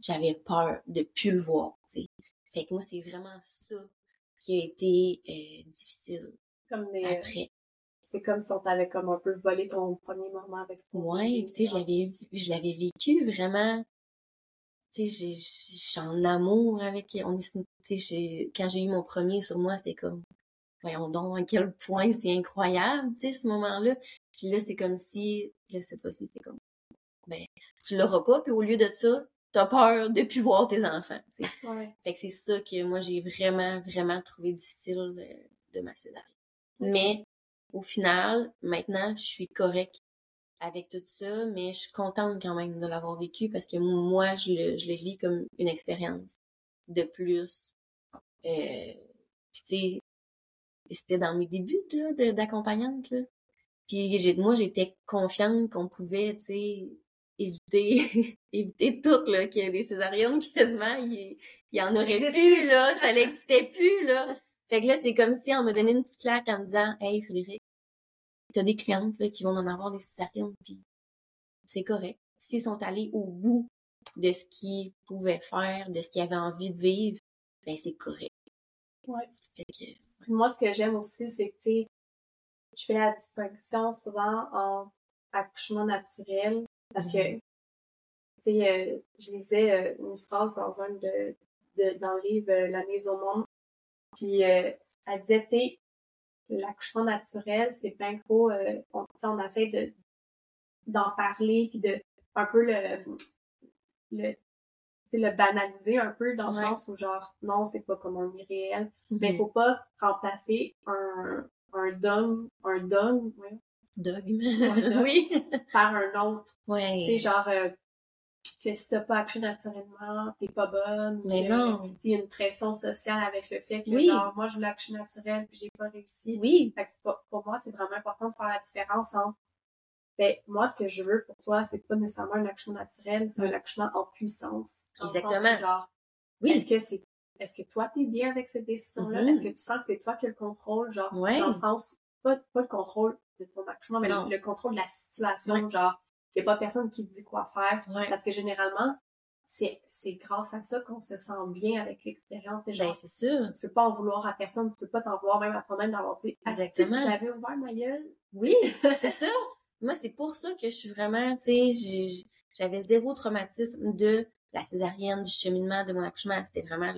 j'avais peur de plus le voir, tu sais. Fait que moi, c'est vraiment ça qui a été euh, difficile comme après. C'est comme si on t'avait comme un peu volé ton premier moment avec toi. Ouais, tu sais, je l'avais je l'avais vécu vraiment. Tu sais, je suis en amour avec on tu sais quand j'ai eu mon premier sur moi, c'était comme voyons donc à quel point c'est incroyable, tu sais ce moment-là. Puis là, c'est comme si, là, cette fois-ci, c'était comme, ben, tu l'auras pas, puis au lieu de ça, t'as peur de plus voir tes enfants, tu sais. Ouais. Fait que c'est ça que moi, j'ai vraiment, vraiment trouvé difficile de, de ma césarienne. Mais, au final, maintenant, je suis correcte avec tout ça, mais je suis contente quand même de l'avoir vécu parce que moi, je le, je le vis comme une expérience de plus. Euh, puis tu sais, c'était dans mes débuts là, d'accompagnante. Là. Puis moi, j'étais confiante qu'on pouvait, tu sais, éviter éviter tout, là, qu'il y ait des césariennes quasiment. Il, y en aurait plus, là. Ça n'existait plus, là. Fait que là, c'est comme si on me donnait une petite claque en me disant Hey Frédéric, t'as des clientes là, qui vont en avoir des césariennes, puis c'est correct. S'ils sont allés au bout de ce qu'ils pouvaient faire, de ce qu'ils avaient envie de vivre, ben c'est correct. Ouais. Fait que, Moi, ce que j'aime aussi, c'est que, tu je fais la distinction souvent en accouchement naturel parce que, mm-hmm. tu sais, euh, je lisais euh, une phrase dans un de, de dans le livre euh, La mise au monde, puis elle disait, tu sais, l'accouchement naturel, c'est bien gros, on, on essaie de d'en parler puis de un peu le le le banaliser un peu dans le sens où genre non c'est pas comme un irréel mais mm-hmm. faut pas remplacer un un dogme, un dogme, ouais. Dogme. oui. par un autre. Ouais. Tu sais, genre, euh, que si t'as pas accouché naturellement, t'es pas bonne. Mais non. Il y a une pression sociale avec le fait que, genre, moi, je voulais accoucher naturel puis j'ai pas réussi. Oui. Fait que pas, pour moi, c'est vraiment important de faire la différence entre, ben, moi, ce que je veux pour toi, c'est pas nécessairement un accouchement naturel, c'est un accouchement en puissance. Exactement. genre, oui. Est-ce que c'est est-ce que toi, t'es bien avec cette décision-là? Est-ce que tu sens que c'est toi qui as le contrôle, genre, dans le sens, pas, pas le contrôle de ton accouchement, mais le, contrôle de la situation, genre, il n'y a pas personne qui te dit quoi faire. Parce que généralement, c'est, c'est grâce à ça qu'on se sent bien avec l'expérience. Ben, c'est sûr. Tu peux pas en vouloir à personne, tu peux pas t'en vouloir même à toi-même d'avoir dit, ah, Exactement. si j'avais ouvert ma gueule. Oui, c'est ça. Moi, c'est pour ça que je suis vraiment, tu sais, j'avais zéro traumatisme de la césarienne, du cheminement de mon accouchement, c'était vraiment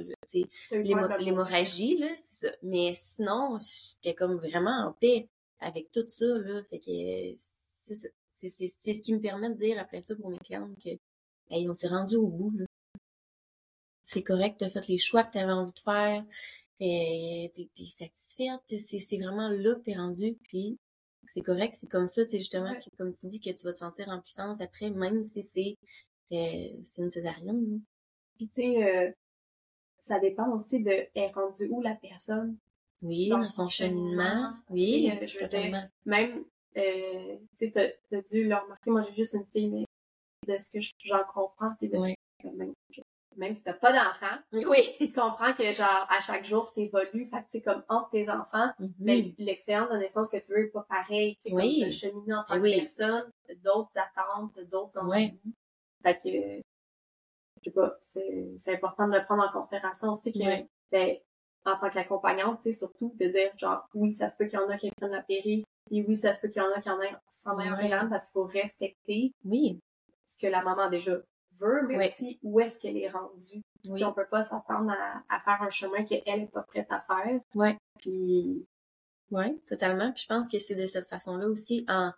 l'hémorragie, là, c'est ça. Mais sinon, j'étais comme vraiment en paix avec tout ça, là. Fait que c'est ça. C'est ce qui me permet de dire après ça pour mes clientes que hey, on s'est rendu au bout, là. C'est correct, t'as fait les choix que t'avais envie de faire, t'es es satisfaite, c'est vraiment là que t'es rendu, puis c'est correct, c'est comme ça, tu sais, justement, que, comme tu dis, que tu vas te sentir en puissance après, même si c'est euh, c'est une césarienne. Puis, tu sais, euh, ça dépend aussi de est rendue où la personne. Oui, dans, son cheminement. Oui, euh, je totalement. même, euh, tu sais, t'as dû le remarquer, moi j'ai juste une fille, mais de ce que j'en comprends, puis de ce que même, même si t'as pas d'enfant, oui. tu comprends que genre à chaque jour t'évolues, fait que c'est comme entre tes enfants, mm-hmm. mais l'expérience de naissance que tu veux est pas pareil, tu sais, oui. comme en tant que personne, d'autres attentes, d'autres envies. Fait que, je sais pas, c'est important de le prendre en considération aussi que, ben, en tant qu'accompagnante, tu sais, surtout de dire genre, oui, ça se peut qu'il y en a qui prennent la péri, et oui, ça se peut qu'il y en a qui en aient sans aient parce qu'il faut respecter. Oui. Ce que la maman déjà veut, mais aussi où est-ce qu'elle est rendue. Oui. Puis on peut pas s'attendre à, faire un chemin qu'elle est pas prête à faire. Ouais. Puis ouais, totalement. Puis je pense que c'est de cette façon-là aussi en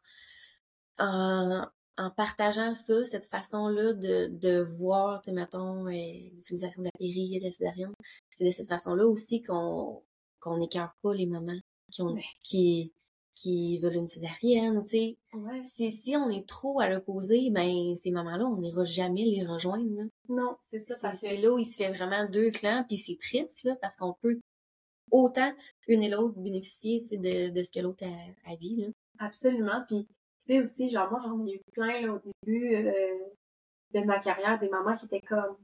en en partageant ça, cette façon-là de, de voir, tu sais, mettons, euh, l'utilisation de la péri et de la césarienne, c'est de cette façon-là aussi qu'on qu'on n'écœure pas les mamans qui ont qui qui veulent une césarienne, tu sais. Si, si on est trop à l'opposé, ben ces mamans-là, on n'ira jamais les rejoindre. Non, c'est ça. C'est là où il se fait vraiment deux clans, puis c'est triste, là, parce qu'on peut autant une et l'autre bénéficier, tu sais, de, de ce que l'autre a, a vie, là. Absolument, puis tu sais aussi, genre moi j'en ai eu plein là, au début euh, de ma carrière, des mamans qui étaient comme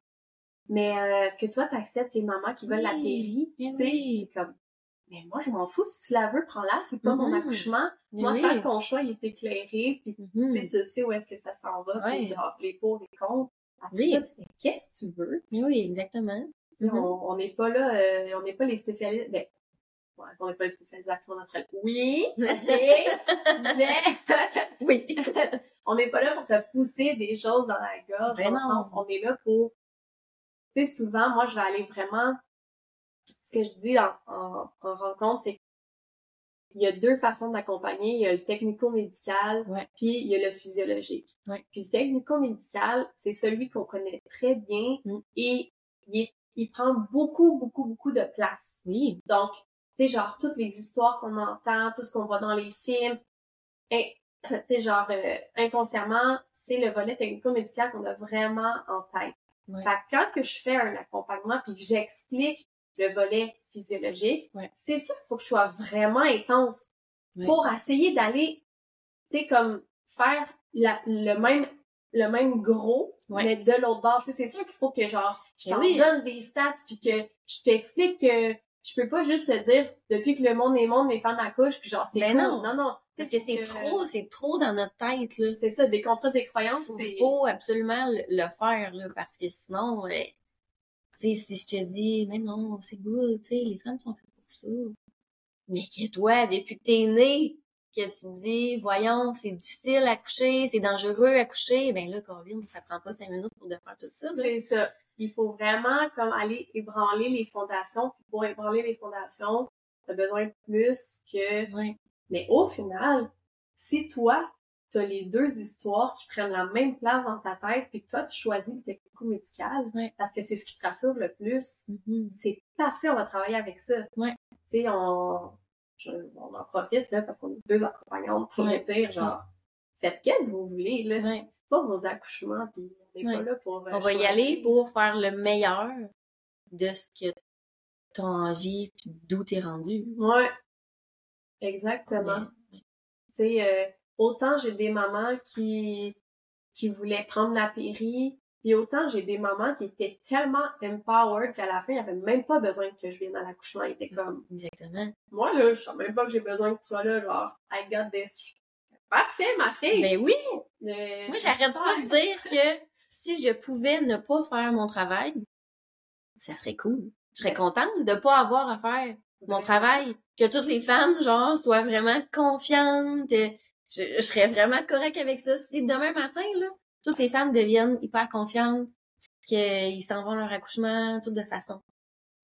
Mais euh, est-ce que toi t'acceptes les mamans qui veulent la péri? Tu sais, comme mais moi, je m'en fous. Si tu la veux, prends-la. C'est pas mon mm-hmm. accouchement. moi, tant ton choix, il est éclairé, puis mm-hmm. tu sais où est-ce que ça s'en va, puis genre, les pour, les contre. Après oui. ça, tu fais qu'est-ce que tu veux? Oui, exactement. Mm-hmm. On n'est pas là, euh, on n'est pas les spécialistes. Ben, ouais, on n'est pas les spécialistes naturelles. Oui, mais, mais oui. on n'est pas là pour te pousser des choses dans la gorge. Ben non. on est là pour, tu sais, souvent, moi, je vais aller vraiment ce que je dis en, en, rencontre, c'est qu'il y a deux façons d'accompagner. Il y a le technico-médical, puis il y a le physiologique. Puis le technico-médical, c'est celui qu'on connaît très bien mm. et il, il, prend beaucoup, beaucoup, beaucoup de place. Oui. Donc, tu sais, genre, toutes les histoires qu'on entend, tout ce qu'on voit dans les films, et, tu sais, genre, euh, inconsciemment, c'est le volet technico-médical qu'on a vraiment en tête. Fait que quand que je fais un accompagnement puis que j'explique le volet physiologique, c'est sûr qu'il faut que je sois vraiment intense pour essayer d'aller, tu sais, comme faire la, le même le même gros, mais de l'autre bord. C'est sûr qu'il faut que genre je ben t'en donne des stats puis que je t'explique que je peux pas juste te dire depuis que le monde est monde, les femmes accouchent puis genre c'est ben non. non non parce que c'est trop c'est trop dans notre tête là. C'est ça des construire des croyances. Il faut absolument le, faire là parce que sinon euh, sais, si je te dis, mais non, c'est good, tu sais, les femmes sont faites pour ça. Mais que toi, depuis que t'es né, que tu dis, voyons, c'est difficile à coucher, c'est dangereux à coucher, ben là, Corinne, ça prend pas cinq minutes pour de faire tout ça. C'est ça. Il faut vraiment comme aller ébranler les fondations. Puis pour ébranler les fondations, t'as besoin de plus que. Ouais. Mais au final, si toi, t'as les deux histoires qui prennent la même place dans ta tête, puis toi, tu choisis le technico-médical, parce que c'est ce qui te rassure le plus. Mm-hmm. C'est parfait, on va travailler avec ça. Ouais. Tu sais, on, on en profite, là, parce qu'on est deux accompagnantes pour dire, genre, faites qu'est-ce que vous voulez, là. C'est pas vos accouchements, puis on n'est pas là pour... Euh, on va y aller pour faire le meilleur de ce que t'as envie, puis d'où t'es rendu. Ouais. Exactement. Tu sais, euh, autant j'ai des mamans qui qui voulaient prendre la péri, et autant j'ai des mamans qui étaient tellement empowered qu'à la fin, il n'y avait même pas besoin que je vienne à l'accouchement. Ils étaient comme... Exactement. Moi, là, je sens même pas que j'ai besoin que tu sois là, genre, I got this. Parfait, ma fille! Ben oui! Moi, j'arrête pas de dire que si je pouvais ne pas faire mon travail, ça serait cool. Je serais contente de pas avoir à faire mon travail. Que toutes les femmes, genre, soient vraiment confiantes, je, serais vraiment correct avec ça. Si demain matin, là, toutes les femmes deviennent hyper confiantes, qu'ils s'en vont à leur accouchement, tout de façon,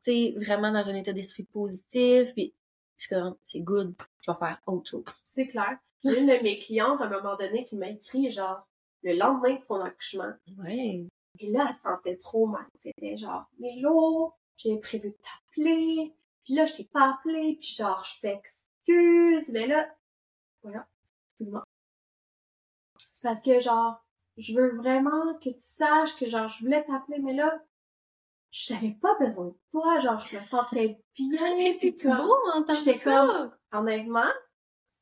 tu sais, vraiment dans un état d'esprit positif, puis je suis comme, c'est good, je vais faire autre chose. C'est clair. J'ai une de mes clientes, à un moment donné, qui m'a écrit, genre, le lendemain de son accouchement. Ouais. Et là, elle se sentait trop mal. C'était genre, mais là, j'ai prévu de t'appeler, puis là, je t'ai pas appelé, puis genre, je t'excuse, mais là, Voilà. Parce que, genre, je veux vraiment que tu saches que, genre, je voulais t'appeler, mais là, je n'avais pas besoin de toi, genre, je me sentais bien. Mais c'est tout beau entendre J'étais comme, honnêtement,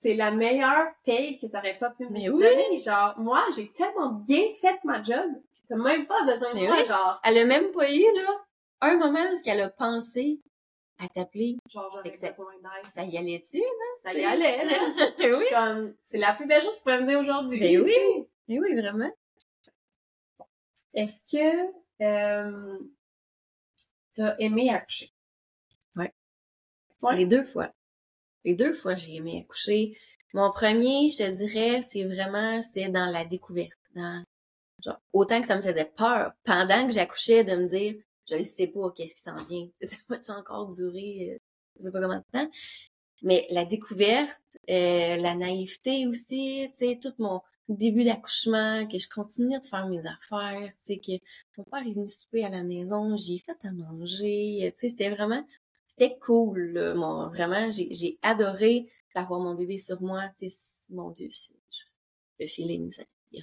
c'est la meilleure paye que t'aurais pas pu me oui. donner. Genre, moi, j'ai tellement bien fait ma job, que t'as même pas besoin de Mais moi, oui. genre. Elle a même pas eu, là, un moment où elle a pensé à t'appeler. Genre, j'aurais ça- y allait-tu, là? Ça y allait, là. Ben oui. comme, c'est la plus belle chose que tu pourrais me dire aujourd'hui. Ben oui. Mais oui, vraiment. Est-ce que, euh, t'as aimé accoucher? Ouais. Les deux fois. Les deux fois, j'ai aimé accoucher. Mon premier, je te dirais, c'est vraiment, c'est dans la découverte. Dans, genre, autant que ça me faisait peur, pendant que j'accouchais, de me dire, je ne sais pas qu'est-ce qui s'en vient. Ça va-tu encore durer, euh, je sais pas combien de temps. Mais la découverte, euh, la naïveté aussi, tu sais, tout mon début d'accouchement, que je continuais de faire mes affaires, tu sais, que mon père est venu souper à la maison, j'ai fait à manger, tu sais, c'était vraiment, c'était cool, là, mon, vraiment, j'ai, adoré d'avoir mon bébé sur moi, tu sais, mon Dieu, le feeling,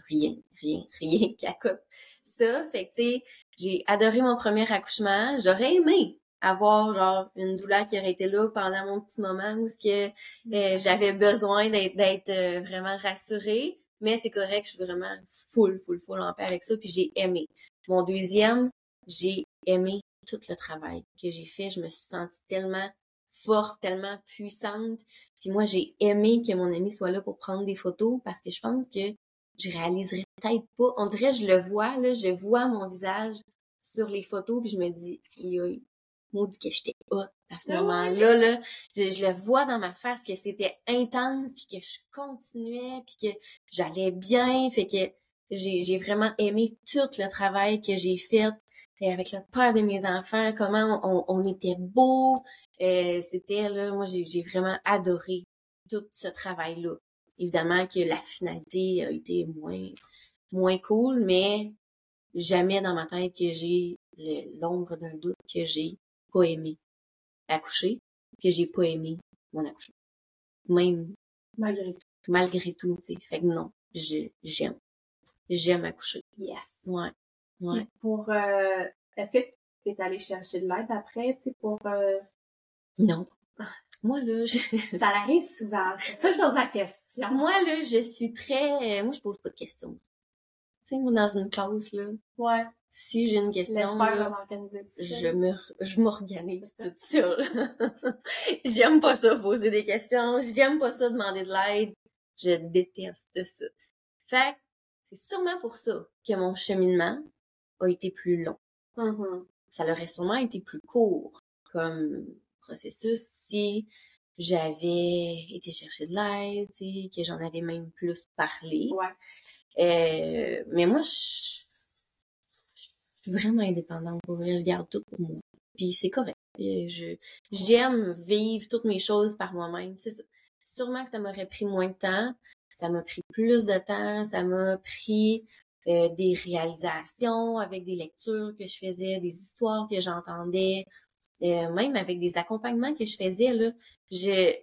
rien, rien, rien qui accote ça, fait que, tu sais, j'ai adoré mon premier accouchement, j'aurais aimé avoir, genre, une douleur qui aurait été là pendant mon petit moment où ce que, euh, j'avais besoin d'être, d'être euh, vraiment rassurée, mais c'est correct, je suis vraiment full, full, full en paix avec ça, puis j'ai aimé. Mon deuxième, j'ai aimé tout le travail que j'ai fait. Je me suis sentie tellement forte, tellement puissante. Puis moi, j'ai aimé que mon ami soit là pour prendre des photos parce que je pense que je réaliserais peut-être pas. On dirait, je le vois, là, je vois mon visage sur les photos, puis je me dis, aïe, maudit que j'étais hot à ce Ah moment-là, là. Je, je le vois dans ma face que c'était intense, puis que je continuais, puis que j'allais bien, fait que j'ai j'ai vraiment aimé tout le travail que j'ai fait et avec le père de mes enfants, comment on, on était beau. Euh, c'était là, moi j'ai j'ai vraiment adoré tout ce travail-là. Évidemment que la finalité a été moins moins cool, mais jamais dans ma tête que j'ai l'ombre d'un doute que j'ai pas aimé accoucher, que j'ai pas aimé mon accouchement. Même Malgré tout. malgré tout, tu sais. Fait que non, j'aime. J'aime accoucher. Yes. Ouais. Ouais. Pour, euh, est-ce que t'es allé chercher de l'aide après, tu sais, pour, euh, Non. Moi, là, je... ça arrive souvent. C'est ça je pose la question. moi, là, je suis très... Moi, je pose pas de questions. Tu sais, moi, dans une classe, là, Ouais. si j'ai une question, là, je me je m'organise toute seule. j'aime pas ça poser des questions, j'aime pas ça demander de l'aide, je déteste ça. Fait c'est sûrement pour ça que mon cheminement a été plus long. Mhm. Ça aurait sûrement été plus court comme processus si j'avais été chercher de l'aide, que j'en avais même plus parlé. Ouais. Euh, mais moi, je suis vraiment indépendante pour vrai. Je garde tout pour moi. Puis c'est correct. Euh, Je j'aime vivre toutes mes choses par moi-même. C'est. Sûrement que ça m'aurait pris moins de temps. Ça m'a pris plus de temps. Ça m'a pris euh, des réalisations avec des lectures que je faisais, des histoires que j'entendais, euh, même avec des accompagnements que je faisais là. Je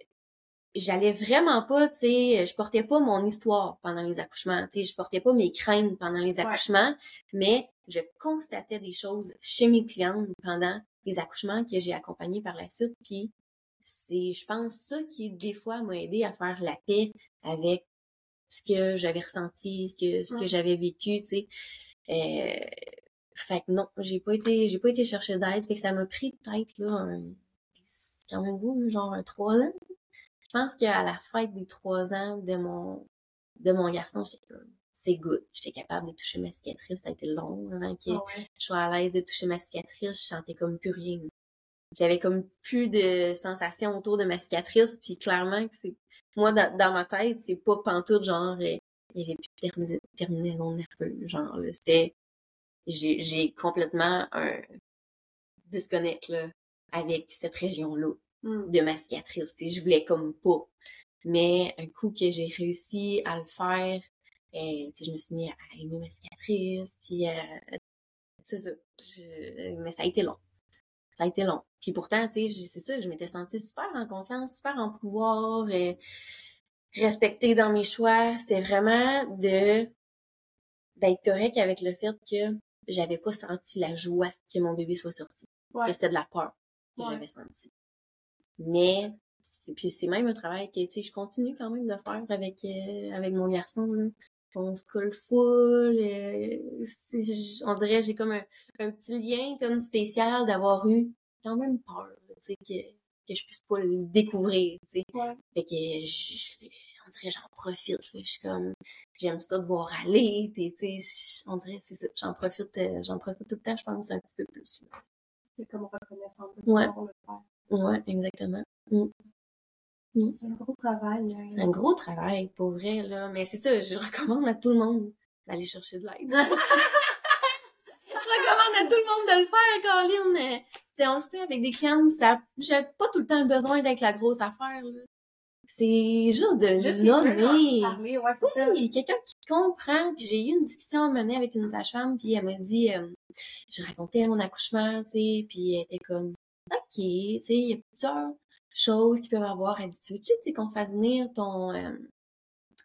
j'allais vraiment pas, tu sais, je portais pas mon histoire pendant les accouchements, tu sais, je portais pas mes craintes pendant les Ouais. accouchements, mais je constatais des choses chez mes clientes pendant les accouchements que j'ai accompagnés par la suite, puis c'est, je pense, ça qui, des fois, m'a aidé à faire la paix avec ce que j'avais ressenti, ce que, ce que j'avais vécu, tu sais. Euh, fait que non, j'ai pas été, j'ai pas été chercher d'aide, fait que ça m'a pris peut-être, là, un, quand même beau, genre un trois ans. Je pense qu'à la fête des trois ans de mon, de mon garçon, j'étais comme, c'est good. J'étais capable de toucher ma cicatrice. Ça a été long avant que Ah ouais. je sois à l'aise de toucher ma cicatrice. Je sentais comme plus rien. J'avais comme plus de sensations autour de ma cicatrice. Puis clairement que c'est, moi, dans, dans ma tête, c'est pas pantoute, genre, euh, il y avait plus de termina- terminaison nerveuse. Genre, c'était, j'ai, complètement un disconnect, là, avec cette région-là Mm. de ma cicatrice. Tu sais, je voulais comme pas. Mais un coup que j'ai réussi à le faire, euh, je me suis mis à aimer ma cicatrice, puis euh, c'est ça. Je- Mais ça a été long. Ça a été long. Puis pourtant, tu sais, j'ai- c'est ça, je m'étais sentie super en confiance, super en pouvoir. Et respectée dans mes choix. C'était vraiment de d'être correct avec le fait que j'avais pas senti la joie que mon bébé soit sorti. Que c'était de la peur que j'avais senti. Mais puis c'est même un travail que tu sais je continue quand même de faire avec euh, avec mon garçon là. On se colle full. Euh, on dirait j'ai comme un, un, petit lien comme spécial d'avoir eu quand même peur, tu sais que que je puisse pas le découvrir, tu sais. Fait que je, on dirait j'en profite, je suis comme j'aime ça de voir aller, tu on dirait c'est ça, j'en profite euh, j'en profite tout le temps, je pense un petit peu plus. C'est comme reconnaissance de ouais. le faire. Ouais, exactement. Mm. Mm. C'est un gros travail. Hein. C'est un gros travail, pour vrai, là. Mais c'est ça, je recommande à tout le monde d'aller chercher de l'aide. je recommande à tout le monde de le faire, Caroline. T'sais, on le fait avec des cams, ça, j'ai pas tout le temps besoin d'être la grosse affaire, là. C'est juste de juste nommer. Parler, ouais, c'est ça. quelqu'un qui comprend. Puis j'ai eu une discussion à mener avec une sage-femme, puis elle m'a dit, euh, je racontais mon accouchement, tu sais, puis elle était comme, ok, tu sais, il y a plusieurs choses qui peuvent avoir. Elle dit, tu veux-tu, tu qu'on fasse venir ton, euh,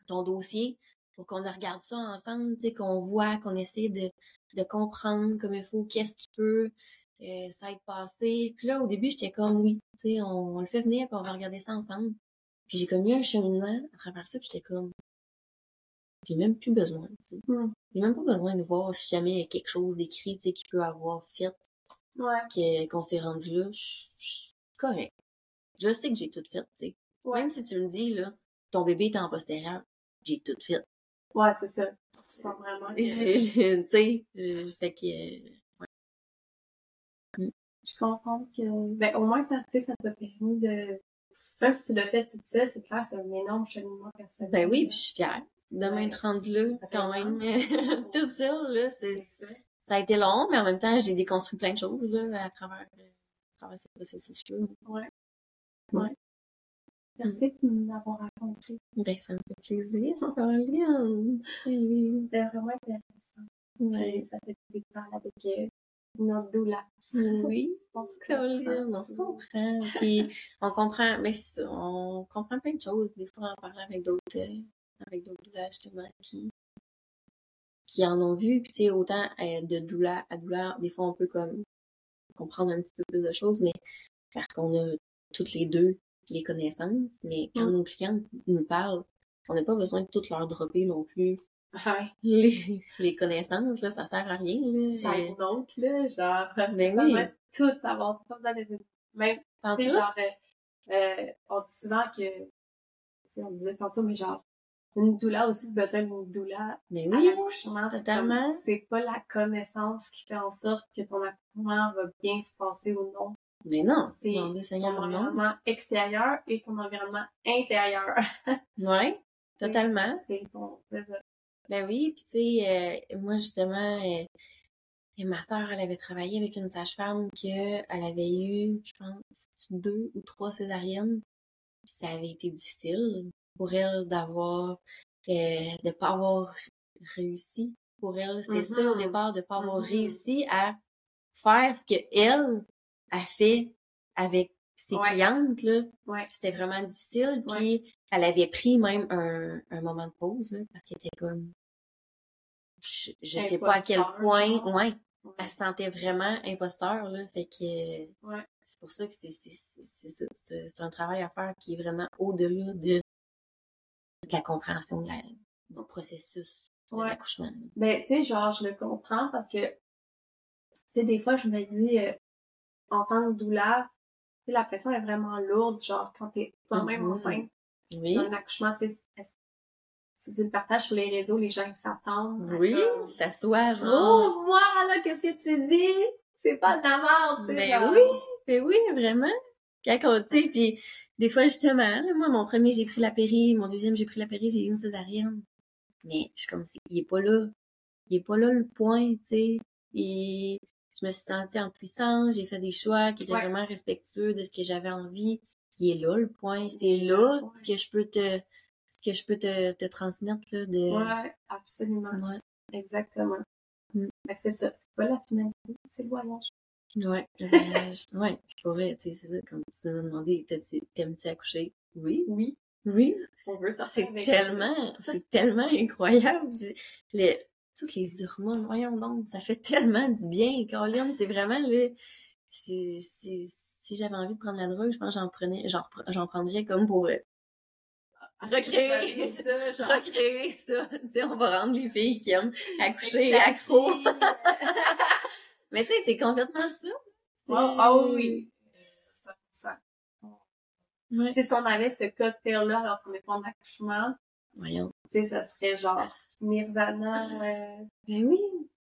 ton dossier pour qu'on regarde ça ensemble, tu sais, qu'on voit, qu'on essaie de, de comprendre comme il faut, qu'est-ce qui peut euh, s'être passé. Puis là, au début, j'étais comme, oui, tu sais, on, le fait venir, puis on va regarder ça ensemble. Puis j'ai comme eu un cheminement à travers ça, puis j'étais comme, j'ai même plus besoin, tu sais. Mm. J'ai même pas besoin de voir si jamais il y a quelque chose d'écrit, tu sais, qui peut avoir fait ouais. qu'on s'est rendu là. Je correct. Je sais que j'ai tout fait, tu sais. Même si tu me dis, là, ton bébé est en postérieur, j'ai tout fait. Ouais, c'est ça. C'est vraiment. Tu sais, je fait que. Ouais. Je suis contente que. Ben, au moins, ça, ça t'a permis de. Même si tu l'as fait tout ça, c'est clair, c'est un énorme cheminement personnel. Ben oui, puis je suis fière de m'être rendue là, quand même. tout ça, là, c'est. Ça a été long, mais en même temps, j'ai déconstruit plein de choses, là, à travers, à travers ce processus-là. Ouais. Ouais. Merci de nous l'avoir raconté. Ben, ça me fait plaisir, Caroline. Oui, c'était vraiment intéressant. Oui. ça fait plaisir de parler avec euh, notre doula. Oui, on se comprend. Puis, on comprend, mais ça, on comprend plein de choses. Des fois, en parlant avec d'autres, euh, avec d'autres doulas, justement, qui, qui en ont vu. Puis, tu sais, autant euh, de doula à doula, des fois, on peut comme comprendre un petit peu plus de choses, mais parce qu'on a toutes les deux les connaissances, mais quand mm. nos clients nous parlent, on n'a pas besoin de toutes leur dropper non plus. Les, les connaissances, là, ça sert à rien. Là. Ça monte, là, genre, ben oui. tout savoir, pas besoin de... Même, tu sais, genre, euh, euh, on dit souvent que, on disait tantôt, mais genre, une doula aussi besoin d'une doula mais oui, à l'accouchement. Totalement. C'est pas la connaissance qui fait en sorte que ton accouchement va bien se passer ou non. Mais non, c'est ton environnement extérieur et ton environnement intérieur. ouais, totalement. C'est ton Ben oui, puis tu sais, euh, moi justement, euh, ma sœur, elle avait travaillé avec une sage-femme qu'elle avait eu, je pense, deux ou trois césariennes. Puis ça avait été difficile pour elle d'avoir, euh, de pas avoir réussi. Pour elle, c'était ça au mm-hmm. départ, de pas avoir mm-hmm. réussi à faire ce que elle a fait avec ses clientes, là. C'était vraiment difficile. Puis elle avait pris même un, un moment de pause, là, parce qu'elle était comme. Je, je sais pas à quel point. Ouais. Elle se sentait vraiment imposteur, là. Fait que. C'est pour ça que c'est ça. C'est un travail à faire qui est vraiment au-delà de, de, la compréhension de la, du processus de l'accouchement. Ben, tu sais, genre, je le comprends parce que, tu sais, des fois, je me dis, euh, en tant que douleur, la pression est vraiment lourde, genre quand t'es toi-même mm-hmm. enceinte. Oui. un accouchement, tu sais, si tu le partages sur les réseaux, les gens s'attendent. Oui, ça soit genre. Oh, voilà, qu'est-ce que tu dis? C'est pas de la merde, tu Ben oui, ben oui, vraiment. Quand tu sais, puis des fois, justement, moi, mon premier, j'ai pris la péri, mon deuxième, j'ai pris la péri, j'ai eu une césarienne. Mais je suis comme, il est pas là. Il est pas là le point, tu sais. Et je me suis sentie en puissance, j'ai fait des choix qui étaient vraiment respectueux de ce que j'avais envie. Qui est là le point, c'est là ce que je peux te ce que je peux te, te transmettre là de Ouais, absolument. Ouais. Exactement. Mm. c'est ça, c'est pas la finalité, c'est le voyage. Ouais, le voyage. ouais, pour vrai, tu sais, c'est ça, comme tu m'as demandé, t'aimes-tu accoucher? Oui. Oui. Oui. On veut sortir C'est tellement, c'est tellement incroyable. Toutes les hormones, voyons donc, ça fait tellement du bien, Caroline. C'est vraiment, là, c'est, c'est, si j'avais envie de prendre la drogue, je pense que j'en prenais, j'en, prendrais comme pour euh, recréer, ça, genre. recréer ça. Tu sais, on va rendre les filles qui aiment accoucher accro. Mais tu sais, c'est complètement ça. Ah ah oui. Ça, ça. Ouais. Si on avait ce cocktail-là alors qu'on est pas en accouchement, Voyons. tu sais, ça serait genre Nirvana. euh, Ben oui,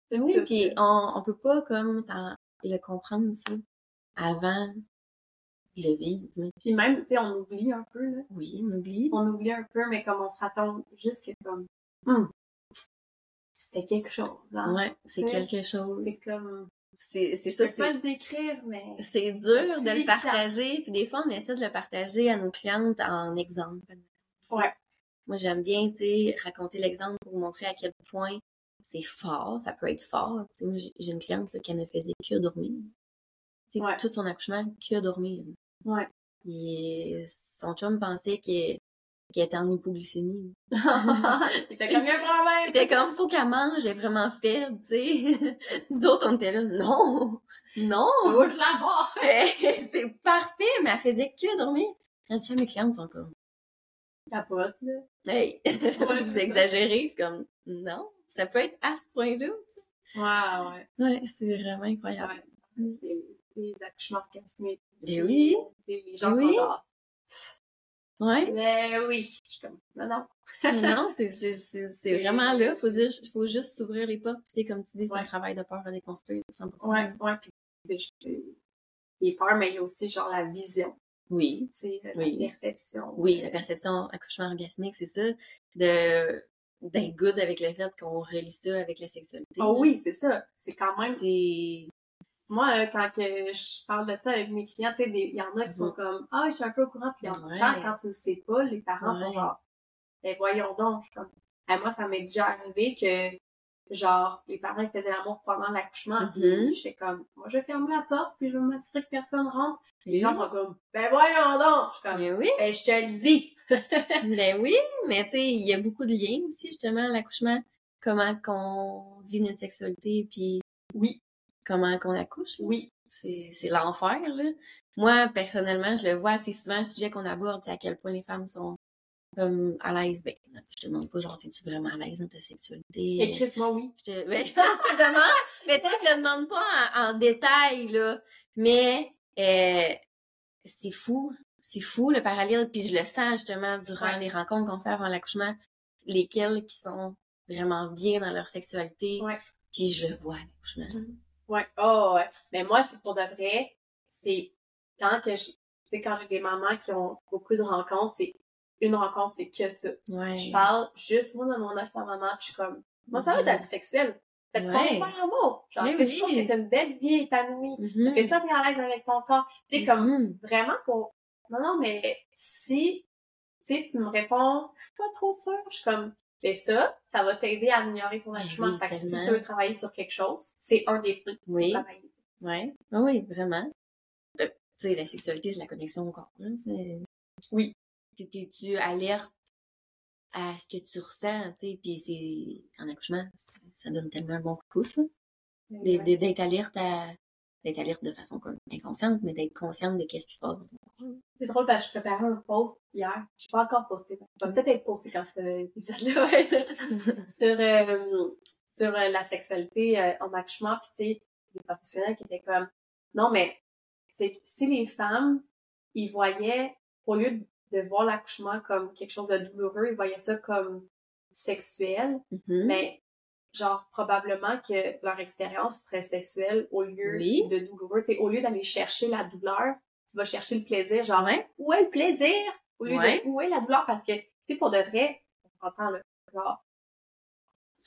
ben oui, puis on, on peut pas comme ça le comprendre ça avant de le vivre. Puis même, tu sais, on oublie un peu, là. Oui, on oublie. On oublie un peu, mais comme on s'attend juste que comme, Hum, c'était quelque chose, hein. Ouais, c'est quelque chose. C'est comme, C'est ça, c'est le décrire, mais c'est dur de le partager, puis des fois on essaie de le partager à nos clientes en exemple. ouais. Moi, j'aime bien, tu sais, raconter l'exemple pour montrer à quel point c'est fort, ça peut être fort. Tu sais, moi, j'ai une cliente là, qui ne faisait que dormir. Ouais. tout son accouchement, que dormir. Ouais. Et son chum pensait qu'elle était en hypoglycémie. Comme il y a un Il problème. était comme, faut qu'elle mange, elle est vraiment faible, tu sais. Nous autres, on était là, non, non, Bouge la barre. c'est parfait, mais elle faisait que dormir. Quand je mes clientes, sont comme, Capote, là. hey, c'est vous exagérez. Je suis comme, non, ça peut être à ce point-là. Ouais, ouais. Ouais, c'est vraiment incroyable. Ouais. Les, les accouchements orgasmiques. Ben oui. Les les gens Ben sont oui. genre, Ouais. mais oui. Je suis comme, non, non. Non, c'est, vraiment là. Faut juste, faut juste s'ouvrir les portes. Puis, comme tu dis, c'est un travail de peur à déconstruire, 100%. Ouais, ouais. Puis, je- j'ai peur, mais il y a aussi genre la vision. Oui. Sais, la Oui. perception. Oui, la perception accouchement orgasmique, c'est ça. De, d'être good avec le fait qu'on relie ça avec la sexualité. Oh là. oui, c'est ça. C'est quand même. C'est, Moi, là, quand que je parle de ça avec mes clients, tu sais, il y en a qui sont Mhm. comme Ah, je suis un peu au courant, puis en Ouais. même temps, quand tu le sais pas, les parents sont Ouais. genre Ben voyons donc, comme Ah, moi, ça m'est déjà arrivé que genre les parents ils faisaient l'amour pendant l'accouchement, puis j'étais comme Moi je ferme la porte, puis je vais m'assurer que personne rentre. Les gens sont comme Ben voyons donc! Je suis comme oui, Ben je te le dis! ben oui, mais tu sais, il y a beaucoup de liens aussi, justement, à l'accouchement. Comment qu'on vit notre sexualité, puis Oui, comment qu'on accouche. là. oui. C'est, c'est l'enfer, là. Moi, personnellement, je le vois assez souvent, le sujet qu'on aborde, c'est à quel point les femmes sont comme à l'aise. Ben, je te demande pas, genre, es-tu vraiment à l'aise dans ta sexualité? Écris-moi oui. Je te, ben, je te demande, mais tu sais, je le demande pas en, en détail, là. Mais, euh, c'est fou. C'est fou, le parallèle. Puis je le sens, justement, durant Ouais. les rencontres qu'on fait avant l'accouchement, lesquelles qui sont vraiment bien dans leur sexualité. Ouais. Puis je le vois à l'accouchement. Ouais. Oh, ouais. Mais moi, c'est pour de vrai, c'est quand que je, tu sais, quand j'ai des mamans qui ont beaucoup de rencontres, c'est une rencontre, c'est que ça. Ouais. Je parle juste moi dans mon âge par maman, puis je suis comme, moi, ça va être la Ouais. pas faire l'amour. Genre, est-ce que oui. tu trouves que t'as une belle vie épanouie? Mhm. Est-ce que toi, t'es à l'aise avec ton corps? Tu sais, comme, Mhm. vraiment pour, non, non, mais si, tu sais, tu me réponds, je suis pas trop sûre, je suis comme, mais ça, ça va t'aider à améliorer ton Ben accouchement. oui, fait que si tu veux travailler sur quelque chose, c'est un des faut Oui. travailler. Ouais. Ah oui, vraiment. Euh, tu sais, la sexualité, c'est la connexion au corps. C'est- Oui. T'es- T'es-tu alerte à ce que tu ressens, tu sais, puis c'est, en accouchement, ça, donne tellement un bon coup de pouce, là. Mais D'être- alerte à, d'être alerte de façon comme inconsciente, mais d'être consciente de qu'est-ce qui se passe dans ton corps. C'est drôle parce que je préparais un post hier. Je suis pas encore posté. Ça va peut-être être posté quand cet épisode-là va être sur, euh, sur euh, la sexualité euh, en accouchement. Puis tu sais, des professionnels qui étaient comme, non mais c'est que si les femmes, ils voyaient, au lieu de- de voir l'accouchement comme quelque chose de douloureux, ils voyaient ça comme sexuel, Mhm. mais genre probablement que leur expérience serait sexuelle au lieu Oui. de douloureux. Tu sais, au lieu d'aller chercher la douleur, tu vas chercher le plaisir, genre Ouais. où est le plaisir au lieu Ouais. de où est la douleur parce que tu sais pour de vrai, on entend là, genre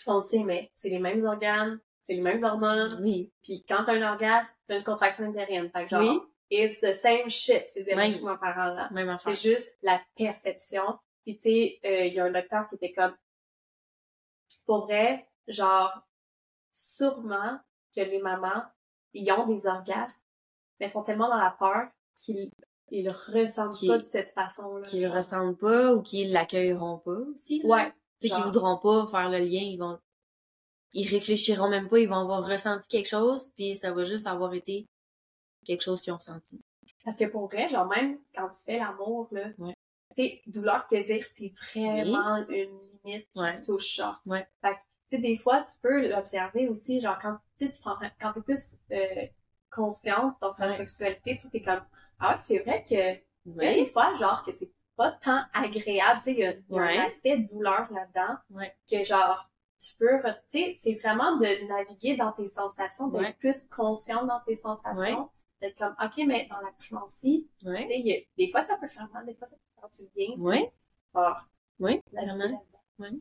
on le sait mais c'est les mêmes organes, c'est les mêmes hormones, Oui. puis quand t'as un orgasme, t'as une contraction utérienne. Fait que genre Oui. It's the same shit physiologiquement parlant là. Même affaire. C'est juste la perception. Puis tu sais, euh, il y a un docteur qui était comme, pour vrai, genre, sûrement que les mamans, ils ont des orgasmes, mais sont tellement dans la peur qu'ils ils le ressentent Qui- pas de cette façon-là. Qui le genre. ressentent pas ou qui l'accueilleront pas aussi. là. Ouais. Tu sais, qui genre. voudront pas faire le lien, ils vont. Ils réfléchiront même pas, ils vont avoir ressenti quelque chose, puis ça va juste avoir été quelque chose qu'ils ont ressenti. Parce que pour vrai, genre même quand tu fais l'amour, là, Ouais. tu sais, douleur, plaisir, c'est vraiment une limite qui Ouais. se touche, genre. Ouais. Fait que, tu sais, des fois, tu peux l'observer aussi, genre, quand, tu sais, tu prends, quand t'es plus, euh, consciente dans sa sexualité, tu sais, t'es comme, ah ouais, c'est vrai que, il y a Ouais. des fois, genre, que c'est pas tant agréable, tu sais, il y a, y a un aspect de douleur là-dedans, que genre, tu peux, tu sais, c'est vraiment de naviguer dans tes sensations, d'être plus consciente dans tes sensations, d'être comme, ok, mais dans l'accouchement aussi, tu sais, des fois, ça peut faire mal, des fois, ça peut faire du bien. Ouais. Ah, la Vraiment.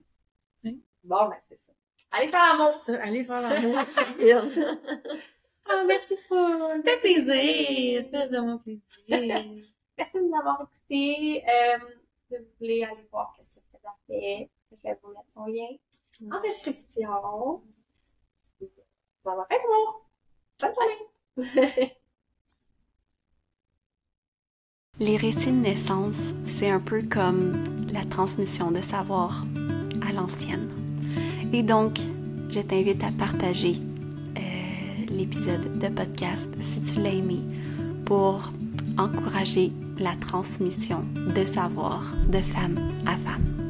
Ouais. Bon, ben, c'est ça. Allez faire l'amour! Allez faire l'amour, Ah, merci pour... fait plaisir! Fait vraiment plaisir! Merci de m'avoir écouté. Euh, si vous voulez aller voir qu'est-ce que a fait, je vais vous mettre son lien en description. Vous avoir fait! Bonne journée! Les récits de naissance, c'est un peu comme la transmission de savoir à l'ancienne. Et donc, je t'invite à partager euh, l'épisode de podcast si tu l'as aimé pour encourager la transmission de savoir de femme à femme.